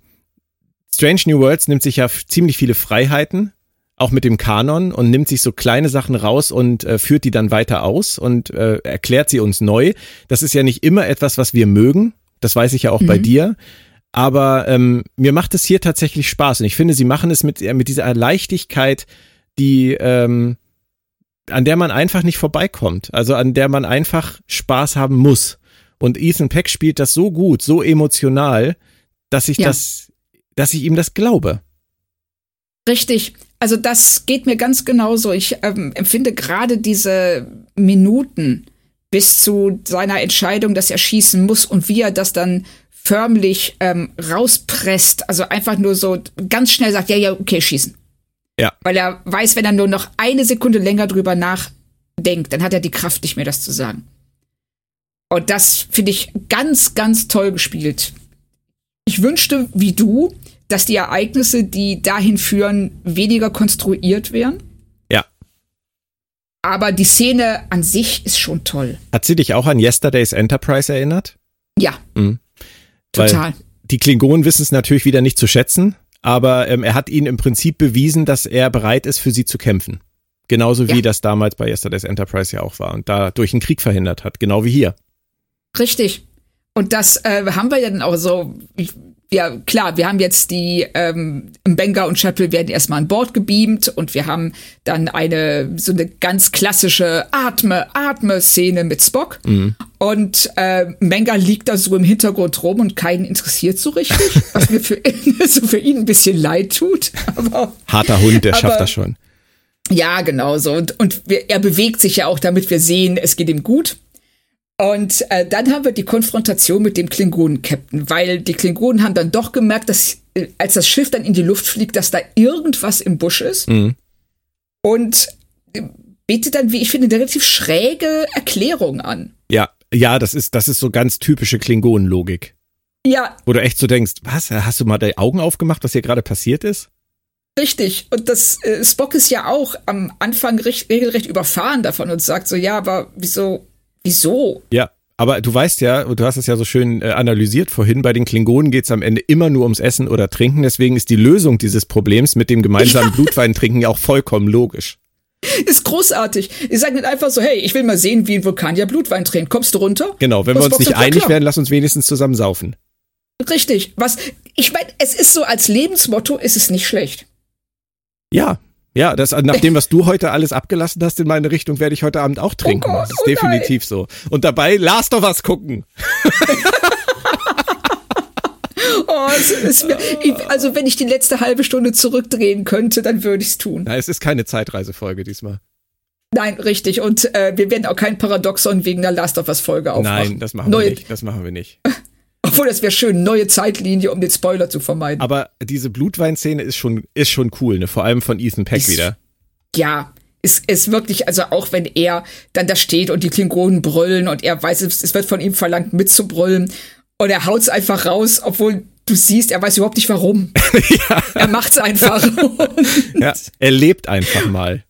Strange New Worlds nimmt sich ja ziemlich viele Freiheiten, auch mit dem Kanon und nimmt sich so kleine Sachen raus und äh, führt die dann weiter aus und äh, erklärt sie uns neu. Das ist ja nicht immer etwas, was wir mögen. Das weiß ich ja auch mhm. bei dir. Aber ähm, mir macht es hier tatsächlich Spaß. Und ich finde, sie machen es mit, äh, mit dieser Leichtigkeit, die, ähm, an der man einfach nicht vorbeikommt. Also an der man einfach Spaß haben muss. Und Ethan Peck spielt das so gut, so emotional, dass ich ja. das, dass ich ihm das glaube. Richtig. Also das geht mir ganz genauso. Ich ähm, empfinde gerade diese Minuten, bis zu seiner Entscheidung, dass er schießen muss und wie er das dann förmlich ähm, rauspresst. Also einfach nur so ganz schnell sagt, ja, ja, okay, schießen. Ja. Weil er weiß, wenn er nur noch eine Sekunde länger drüber nachdenkt, dann hat er die Kraft nicht mehr, das zu sagen. Und das finde ich ganz, ganz toll gespielt. Ich wünschte, wie du, dass die Ereignisse, die dahin führen, weniger konstruiert wären aber die Szene an sich ist schon toll. Hat sie dich auch an Yesterday's Enterprise erinnert? Ja. Mhm. Total. Weil die Klingonen wissen es natürlich wieder nicht zu schätzen, aber ähm, er hat ihnen im Prinzip bewiesen, dass er bereit ist, für sie zu kämpfen. Genauso wie ja. das damals bei Yesterday's Enterprise ja auch war und dadurch einen Krieg verhindert hat, genau wie hier. Richtig. Und das äh, haben wir ja dann auch so, ich, ja, klar, wir haben jetzt die ähm, Benga und Chapel werden erstmal an Bord gebeamt und wir haben dann eine so eine ganz klassische Atme, Atme-Szene mit Spock. Mhm. Und äh, Benga liegt da so im Hintergrund rum und keinen interessiert so richtig, was mir für, so für ihn ein bisschen leid tut. Aber, Harter Hund, der aber, schafft das schon. Ja, genau so. Und, und wir, er bewegt sich ja auch, damit wir sehen, es geht ihm gut. Und äh, dann haben wir die Konfrontation mit dem Klingonen-Captain, weil die Klingonen haben dann doch gemerkt, dass äh, als das Schiff dann in die Luft fliegt, dass da irgendwas im Busch ist. Mhm. Und äh, bietet dann, wie ich finde, eine relativ schräge Erklärung an. Ja, ja, das ist, das ist so ganz typische Klingonen-Logik. Ja. Wo du echt so denkst, was, hast du mal die Augen aufgemacht, was hier gerade passiert ist? Richtig. Und das äh, Spock ist ja auch am Anfang recht, regelrecht überfahren davon und sagt so, ja, aber wieso Wieso? Ja, aber du weißt ja, du hast es ja so schön äh, analysiert vorhin, bei den Klingonen geht es am Ende immer nur ums Essen oder Trinken. Deswegen ist die Lösung dieses Problems mit dem gemeinsamen ja. Blutweintrinken ja auch vollkommen logisch. Ist großartig. Die sagen dann einfach so, hey, ich will mal sehen, wie ein Vulkanier Blutwein trinkt. Kommst du runter? Genau, wenn Was wir uns nicht einig werden, lass uns wenigstens zusammen saufen. Richtig. Was, ich meine, es ist so, als Lebensmotto ist es nicht schlecht. Ja, ja, das, nach dem, was du heute alles abgelassen hast in meine Richtung, werde ich heute Abend auch trinken. Oh Gott, das ist oh definitiv so. Und dabei Last of Us gucken. oh, es ist mir, also wenn ich die letzte halbe Stunde zurückdrehen könnte, dann würde ich es tun. Na, es ist keine Zeitreisefolge diesmal. Nein, richtig. Und äh, wir werden auch kein Paradoxon wegen der Last of Us Folge aufmachen. Nein, das machen Neue wir nicht. Das machen wir nicht. Obwohl, das wäre schön, neue Zeitlinie, um den Spoiler zu vermeiden. Aber diese Blutweinszene ist schon, ist schon cool, ne? Vor allem von Ethan Peck ist, wieder. Ja, ist, ist wirklich, also auch wenn er dann da steht und die Klingonen brüllen und er weiß, es wird von ihm verlangt mitzubrüllen und er haut's einfach raus, obwohl du siehst, er weiß überhaupt nicht warum. ja. Er macht's einfach. ja, er lebt einfach mal.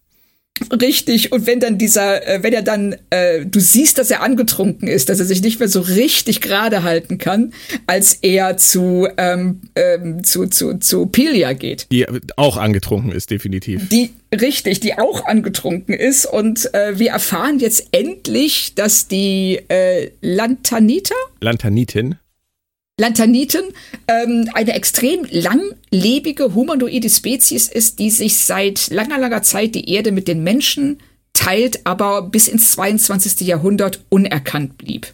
Richtig. Und wenn dann dieser, äh, wenn er dann, äh, du siehst, dass er angetrunken ist, dass er sich nicht mehr so richtig gerade halten kann, als er zu, ähm, ähm, zu, zu, zu Pelia geht. Die auch angetrunken ist, definitiv. Die, richtig, die auch angetrunken ist. Und äh, wir erfahren jetzt endlich, dass die äh, Lantanita? Lantanitin? Lantaniten ähm, eine extrem langlebige humanoide Spezies ist, die sich seit langer, langer Zeit die Erde mit den Menschen teilt, aber bis ins 22. Jahrhundert unerkannt blieb.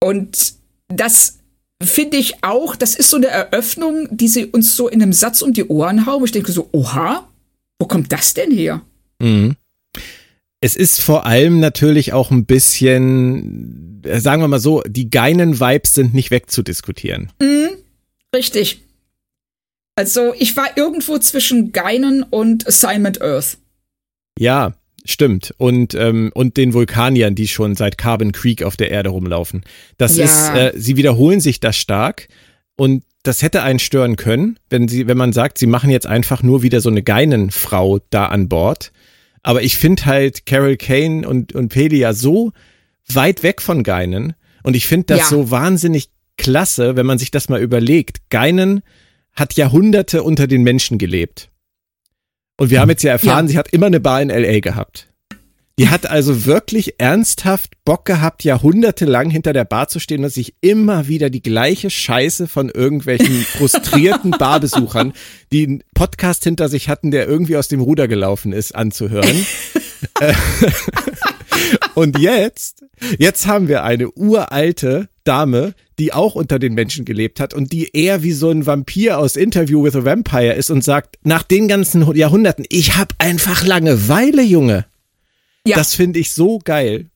Und das finde ich auch, das ist so eine Eröffnung, die sie uns so in einem Satz um die Ohren hauen. Ich denke so, oha, wo kommt das denn her? Mhm. Es ist vor allem natürlich auch ein bisschen, sagen wir mal so, die geinen Vibes sind nicht wegzudiskutieren. Mhm, richtig. Also ich war irgendwo zwischen Geinen und Assignment Earth. Ja, stimmt. Und, ähm, und den Vulkaniern, die schon seit Carbon Creek auf der Erde rumlaufen. Das ja. ist, äh, sie wiederholen sich das stark. Und das hätte einen stören können, wenn sie, wenn man sagt, sie machen jetzt einfach nur wieder so eine Geinenfrau da an Bord. Aber ich finde halt Carol Kane und, und Pelia so weit weg von Geinen. Und ich finde das ja. so wahnsinnig klasse, wenn man sich das mal überlegt. Geinen hat Jahrhunderte unter den Menschen gelebt. Und wir haben jetzt ja erfahren, ja. sie hat immer eine Bar in LA gehabt. Die hat also wirklich ernsthaft Bock gehabt, jahrhundertelang hinter der Bar zu stehen und sich immer wieder die gleiche Scheiße von irgendwelchen frustrierten Barbesuchern, die einen Podcast hinter sich hatten, der irgendwie aus dem Ruder gelaufen ist, anzuhören. und jetzt, jetzt haben wir eine uralte Dame, die auch unter den Menschen gelebt hat und die eher wie so ein Vampir aus Interview with a Vampire ist und sagt, nach den ganzen Jahrhunderten, ich hab einfach Langeweile, Junge. Ja. Das finde ich so geil.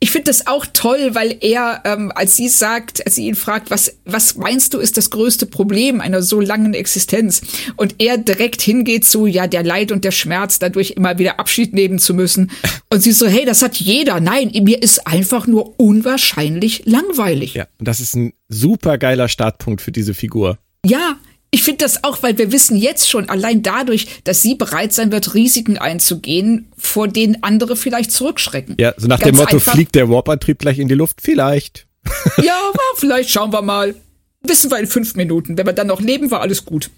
Ich finde das auch toll, weil er, ähm, als sie sagt, als sie ihn fragt, was, was meinst du ist das größte Problem einer so langen Existenz? Und er direkt hingeht zu, ja, der Leid und der Schmerz, dadurch immer wieder Abschied nehmen zu müssen. Und sie so, hey, das hat jeder. Nein, mir ist einfach nur unwahrscheinlich langweilig. Ja, und das ist ein super geiler Startpunkt für diese Figur. Ja, ich finde das auch, weil wir wissen jetzt schon, allein dadurch, dass sie bereit sein wird, Risiken einzugehen, vor denen andere vielleicht zurückschrecken. Ja, so nach Ganz dem Motto, einfach, fliegt der Warp-Antrieb gleich in die Luft? Vielleicht. ja, vielleicht schauen wir mal. Wissen wir in fünf Minuten. Wenn wir dann noch leben, war alles gut.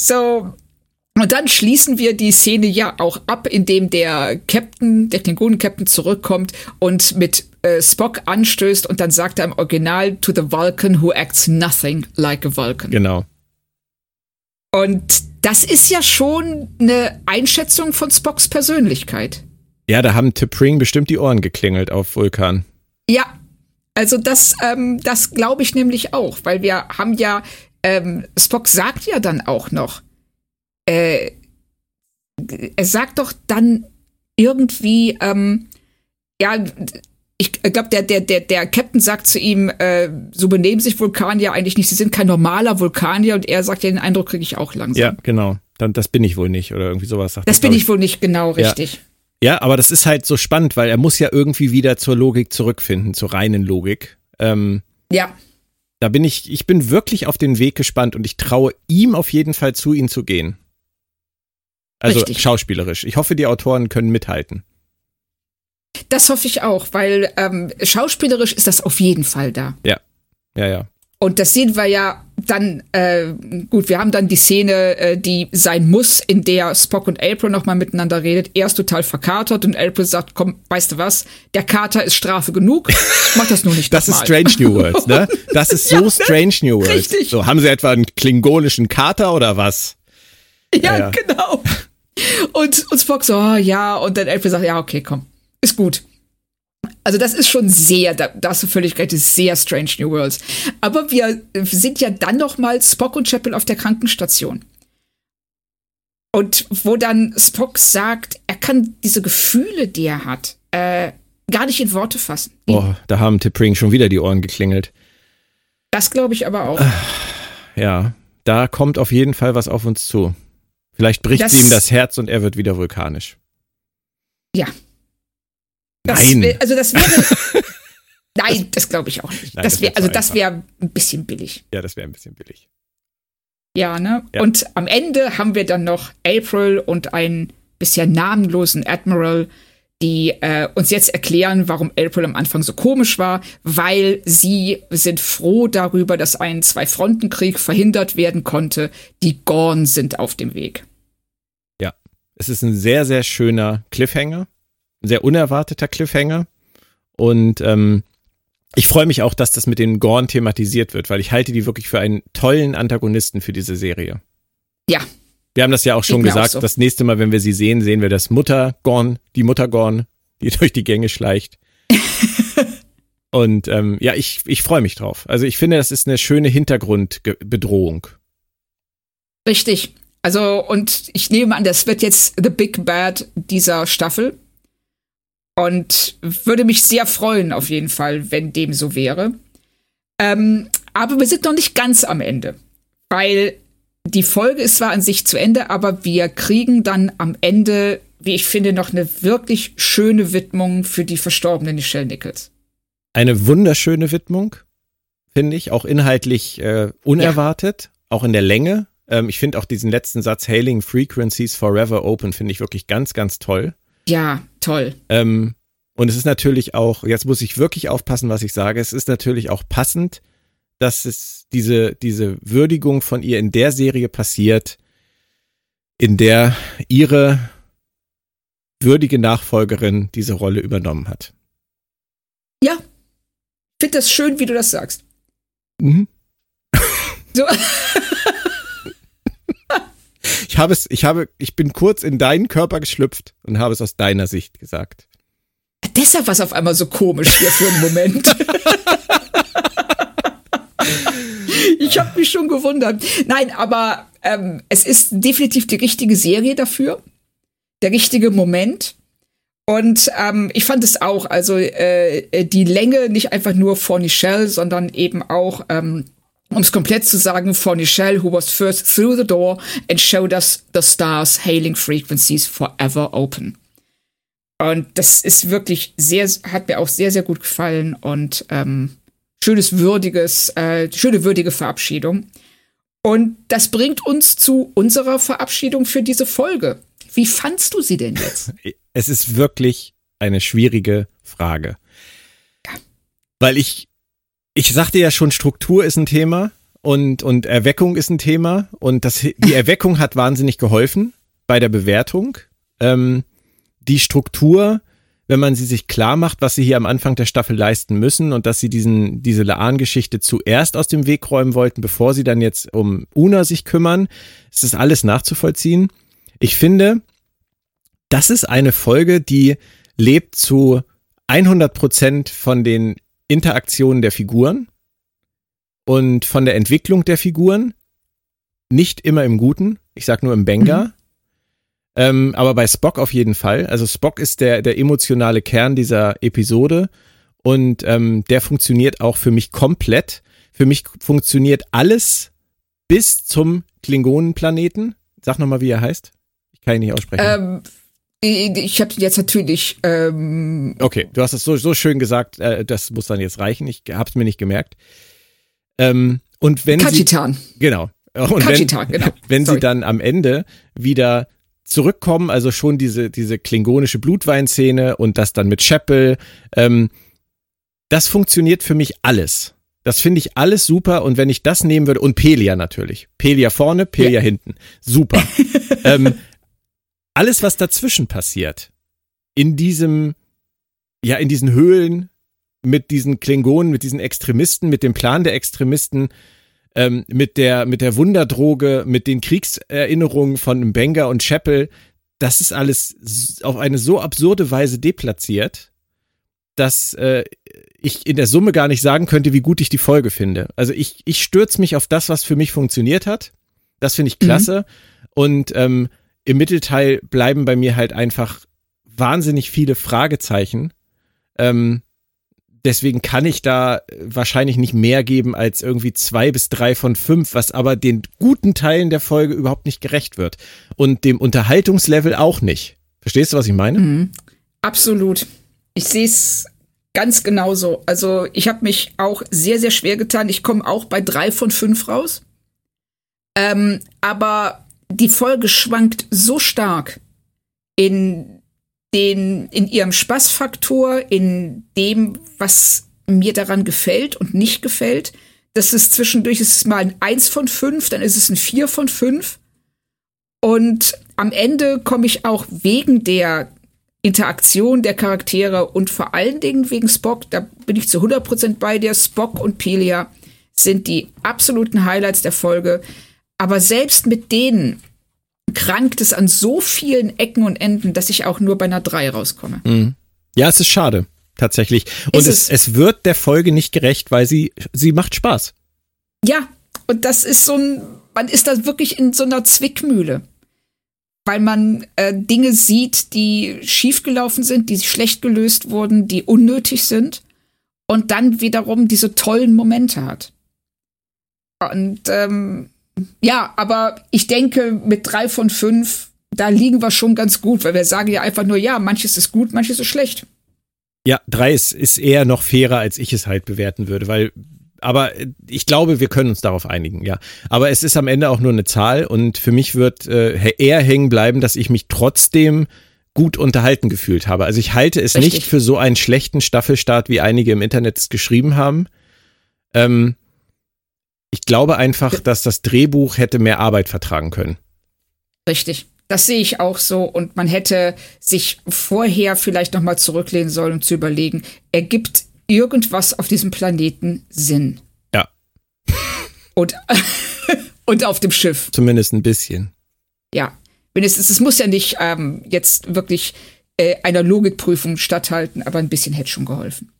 So, und dann schließen wir die Szene ja auch ab, indem der Captain, der Klingonen-Captain zurückkommt und mit äh, Spock anstößt und dann sagt er im Original to the Vulcan who acts nothing like a Vulcan. Genau. Und das ist ja schon eine Einschätzung von Spocks Persönlichkeit. Ja, da haben T'Pring bestimmt die Ohren geklingelt auf Vulkan. Ja, also das, ähm, das glaube ich nämlich auch, weil wir haben ja, ähm, Spock sagt ja dann auch noch, äh, er sagt doch dann irgendwie, ähm, ja, ich glaube, der, der, der, der Captain sagt zu ihm, äh, so benehmen sich Vulkanier eigentlich nicht, sie sind kein normaler Vulkanier und er sagt ja, den Eindruck kriege ich auch langsam. Ja, genau. Dann, das bin ich wohl nicht oder irgendwie sowas sagt Das bin ich wohl nicht, genau, richtig. Ja. Ja, aber das ist halt so spannend, weil er muss ja irgendwie wieder zur Logik zurückfinden, zur reinen Logik. Ähm, ja. Da bin ich, ich bin wirklich auf den Weg gespannt und ich traue ihm auf jeden Fall zu, ihn zu gehen. Also Richtig. schauspielerisch. Ich hoffe, die Autoren können mithalten. Das hoffe ich auch, weil ähm, schauspielerisch ist das auf jeden Fall da. Ja, ja, ja. Und das sehen wir ja dann, äh, gut, wir haben dann die Szene, äh, die sein muss, in der Spock und April nochmal miteinander redet. Er ist total verkatert und April sagt, komm, weißt du was, der Kater ist Strafe genug, mach das nur nicht Das ist Strange New Worlds, ne? Das ist so ja, Strange New Worlds. Richtig. So, haben sie etwa einen klingonischen Kater oder was? Ja, ja, genau. Und, und Spock so, oh, ja, und dann April sagt, ja, okay, komm, ist gut. Also das ist schon sehr, da, da hast du völlig recht, ist sehr Strange New Worlds. Aber wir sind ja dann noch mal Spock und Chapel auf der Krankenstation. Und wo dann Spock sagt, er kann diese Gefühle, die er hat, äh, gar nicht in Worte fassen. Oh, da haben Tippring schon wieder die Ohren geklingelt. Das glaube ich aber auch. Ja, da kommt auf jeden Fall was auf uns zu. Vielleicht bricht das, sie ihm das Herz und er wird wieder vulkanisch. Ja. Das Nein. Wär, also das wäre. Nein, das glaube ich auch nicht. Nein, das wär, also das wäre ein bisschen billig. Ja, das wäre ein bisschen billig. Ja, ne? Ja. Und am Ende haben wir dann noch April und einen bisher namenlosen Admiral, die äh, uns jetzt erklären, warum April am Anfang so komisch war, weil sie sind froh darüber, dass ein Zwei-Fronten-Krieg verhindert werden konnte. Die Gorn sind auf dem Weg. Es ist ein sehr, sehr schöner Cliffhanger, ein sehr unerwarteter Cliffhanger. Und ähm, ich freue mich auch, dass das mit den Gorn thematisiert wird, weil ich halte die wirklich für einen tollen Antagonisten für diese Serie. Ja, wir haben das ja auch schon gesagt. Auch so. Das nächste Mal, wenn wir sie sehen, sehen wir das Muttergorn, die Muttergorn, die durch die Gänge schleicht. Und ähm, ja, ich, ich freue mich drauf. Also ich finde, das ist eine schöne Hintergrundbedrohung. Richtig. Also, und ich nehme an, das wird jetzt The Big Bad dieser Staffel. Und würde mich sehr freuen, auf jeden Fall, wenn dem so wäre. Ähm, aber wir sind noch nicht ganz am Ende. Weil die Folge ist zwar an sich zu Ende, aber wir kriegen dann am Ende, wie ich finde, noch eine wirklich schöne Widmung für die verstorbene Michelle Nichols. Eine wunderschöne Widmung, finde ich, auch inhaltlich äh, unerwartet, ja. auch in der Länge. Ähm, ich finde auch diesen letzten Satz, Hailing Frequencies Forever Open, finde ich wirklich ganz, ganz toll. Ja, toll. Ähm, und es ist natürlich auch, jetzt muss ich wirklich aufpassen, was ich sage, es ist natürlich auch passend dass es diese, diese Würdigung von ihr in der Serie passiert, in der ihre würdige Nachfolgerin diese Rolle übernommen hat. Ja. Finde das schön, wie du das sagst. Mhm. So. ich habe es, ich habe, ich bin kurz in deinen Körper geschlüpft und habe es aus deiner Sicht gesagt. Deshalb war es auf einmal so komisch hier für einen Moment. ich habe mich schon gewundert. Nein, aber ähm, es ist definitiv die richtige Serie dafür. Der richtige Moment. Und ähm, ich fand es auch, also äh, die Länge nicht einfach nur for Nichelle, sondern eben auch, ähm, um es komplett zu sagen, for Nichelle, who was first through the door and showed us the stars hailing frequencies forever open. Und das ist wirklich sehr, hat mir auch sehr, sehr gut gefallen. Und ähm, schönes, würdiges, äh, schöne, würdige Verabschiedung. Und das bringt uns zu unserer Verabschiedung für diese Folge. Wie fandst du sie denn jetzt? Es ist wirklich eine schwierige Frage. Ja. Weil ich, ich sagte ja schon, Struktur ist ein Thema und, und Erweckung ist ein Thema. Und das, die Erweckung hat wahnsinnig geholfen bei der Bewertung. Ähm, die Struktur wenn man sie sich klar macht, was sie hier am Anfang der Staffel leisten müssen und dass sie diesen, diese Laan-Geschichte zuerst aus dem Weg räumen wollten, bevor sie dann jetzt um Una sich kümmern, ist das alles nachzuvollziehen. Ich finde, das ist eine Folge, die lebt zu 100 Prozent von den Interaktionen der Figuren und von der Entwicklung der Figuren. Nicht immer im Guten, ich sag nur im Benga. Mhm. Ähm, aber bei Spock auf jeden Fall. Also Spock ist der, der emotionale Kern dieser Episode und ähm, der funktioniert auch für mich komplett. Für mich funktioniert alles bis zum Klingonenplaneten. Sag nochmal, wie er heißt. Ich kann ihn nicht aussprechen. Ähm, ich habe jetzt natürlich. Ähm okay, du hast es so, so schön gesagt, äh, das muss dann jetzt reichen. Ich habe es mir nicht gemerkt. Ähm, und wenn Kachitan. Sie, genau. Und Kachitan, wenn, genau. wenn sie dann am Ende wieder zurückkommen, also schon diese, diese klingonische Blutweinszene und das dann mit Chapel, ähm, das funktioniert für mich alles. Das finde ich alles super und wenn ich das nehmen würde, und Pelia natürlich. Pelia vorne, Pelia ja. hinten. Super. ähm, alles, was dazwischen passiert, in diesem, ja, in diesen Höhlen, mit diesen Klingonen, mit diesen Extremisten, mit dem Plan der Extremisten, ähm, mit der mit der Wunderdroge, mit den Kriegserinnerungen von Benga und Chapel, das ist alles auf eine so absurde Weise deplatziert, dass äh, ich in der Summe gar nicht sagen könnte, wie gut ich die Folge finde. Also ich ich stürze mich auf das, was für mich funktioniert hat. Das finde ich klasse. Mhm. Und ähm, im Mittelteil bleiben bei mir halt einfach wahnsinnig viele Fragezeichen. Ähm, deswegen kann ich da wahrscheinlich nicht mehr geben als irgendwie zwei bis drei von fünf, was aber den guten Teilen der Folge überhaupt nicht gerecht wird. Und dem Unterhaltungslevel auch nicht. Verstehst du, was ich meine? Mhm. Absolut. Ich sehe es ganz genauso. Also ich habe mich auch sehr, sehr schwer getan. Ich komme auch bei drei von fünf raus. Ähm, aber die Folge schwankt so stark in den, in ihrem Spaßfaktor, in dem, was mir daran gefällt und nicht gefällt. Das ist zwischendurch ist es mal ein Eins von fünf, dann ist es ein Vier von fünf. Und am Ende komme ich auch wegen der Interaktion der Charaktere und vor allen Dingen wegen Spock, da bin ich zu 100% bei dir, Spock und Pelia sind die absoluten Highlights der Folge. Aber selbst mit denen krankt es an so vielen Ecken und Enden, dass ich auch nur bei einer 3 rauskomme. Mhm. Ja, es ist schade, tatsächlich. Und es, es, es wird der Folge nicht gerecht, weil sie, sie macht Spaß. Ja, und das ist so ein, man ist da wirklich in so einer Zwickmühle. Weil man äh, Dinge sieht, die schiefgelaufen sind, die schlecht gelöst wurden, die unnötig sind. Und dann wiederum diese tollen Momente hat. Und ähm, ja, aber ich denke, mit drei von fünf, da liegen wir schon ganz gut, weil wir sagen ja einfach nur, ja, manches ist gut, manches ist schlecht. Ja, drei ist, ist eher noch fairer, als ich es halt bewerten würde, weil, aber ich glaube, wir können uns darauf einigen, ja. Aber es ist am Ende auch nur eine Zahl und für mich wird äh, eher hängen bleiben, dass ich mich trotzdem gut unterhalten gefühlt habe. Also ich halte es Richtig. nicht für so einen schlechten Staffelstart, wie einige im Internet es geschrieben haben. Ähm, ich glaube einfach, dass das Drehbuch hätte mehr Arbeit vertragen können. Richtig. Das sehe ich auch so. Und man hätte sich vorher vielleicht noch mal zurücklehnen sollen und zu überlegen, ergibt irgendwas auf diesem Planeten Sinn? Ja. Und, und auf dem Schiff. Zumindest ein bisschen. Ja. Mindestens, es muss ja nicht ähm, jetzt wirklich äh, einer Logikprüfung statthalten, aber ein bisschen hätte schon geholfen.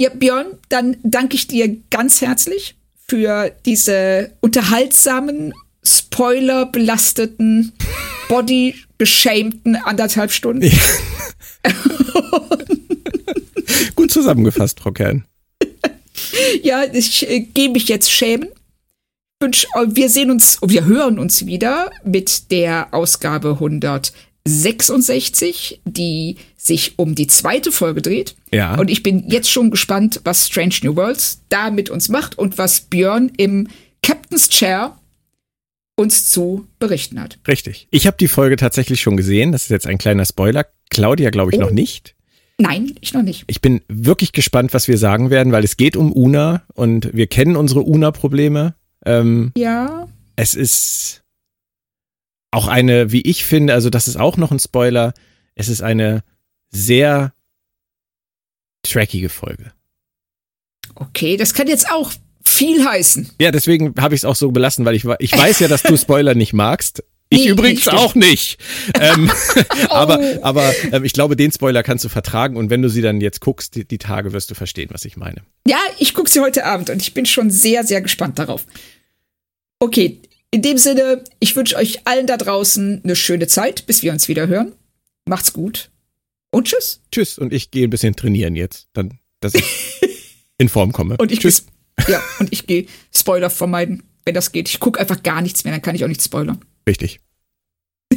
Ja, Björn, dann danke ich dir ganz herzlich für diese unterhaltsamen, spoilerbelasteten, body-geschämten anderthalb Stunden. Ja. Gut zusammengefasst, Frau Kern. Ja, ich äh, gehe mich jetzt schämen. Wir sehen uns, wir hören uns wieder mit der Ausgabe 100. 66, die sich um die zweite Folge dreht. Ja. Und ich bin jetzt schon gespannt, was Strange New Worlds da mit uns macht und was Björn im Captain's Chair uns zu berichten hat. Richtig. Ich habe die Folge tatsächlich schon gesehen. Das ist jetzt ein kleiner Spoiler. Claudia, glaube ich, oh. noch nicht. Nein, ich noch nicht. Ich bin wirklich gespannt, was wir sagen werden, weil es geht um Una und wir kennen unsere Una-Probleme. Ähm, ja. Es ist auch eine, wie ich finde, also das ist auch noch ein Spoiler, es ist eine sehr trackige Folge. Okay, das kann jetzt auch viel heißen. Ja, deswegen habe ich es auch so belassen, weil ich, ich weiß ja, dass du Spoiler nicht magst. Ich nee, übrigens nicht auch nicht. ähm, oh. Aber, aber ähm, ich glaube, den Spoiler kannst du vertragen und wenn du sie dann jetzt guckst, die, die Tage, wirst du verstehen, was ich meine. Ja, ich gucke sie heute Abend und ich bin schon sehr, sehr gespannt darauf. Okay, in dem Sinne, ich wünsche euch allen da draußen eine schöne Zeit, bis wir uns wieder hören. Macht's gut und tschüss. Tschüss und ich gehe ein bisschen trainieren jetzt, dann, dass ich in Form komme. Und ich tschüss. Ja, und ich gehe Spoiler vermeiden, wenn das geht. Ich gucke einfach gar nichts mehr, dann kann ich auch nicht spoilern. Richtig.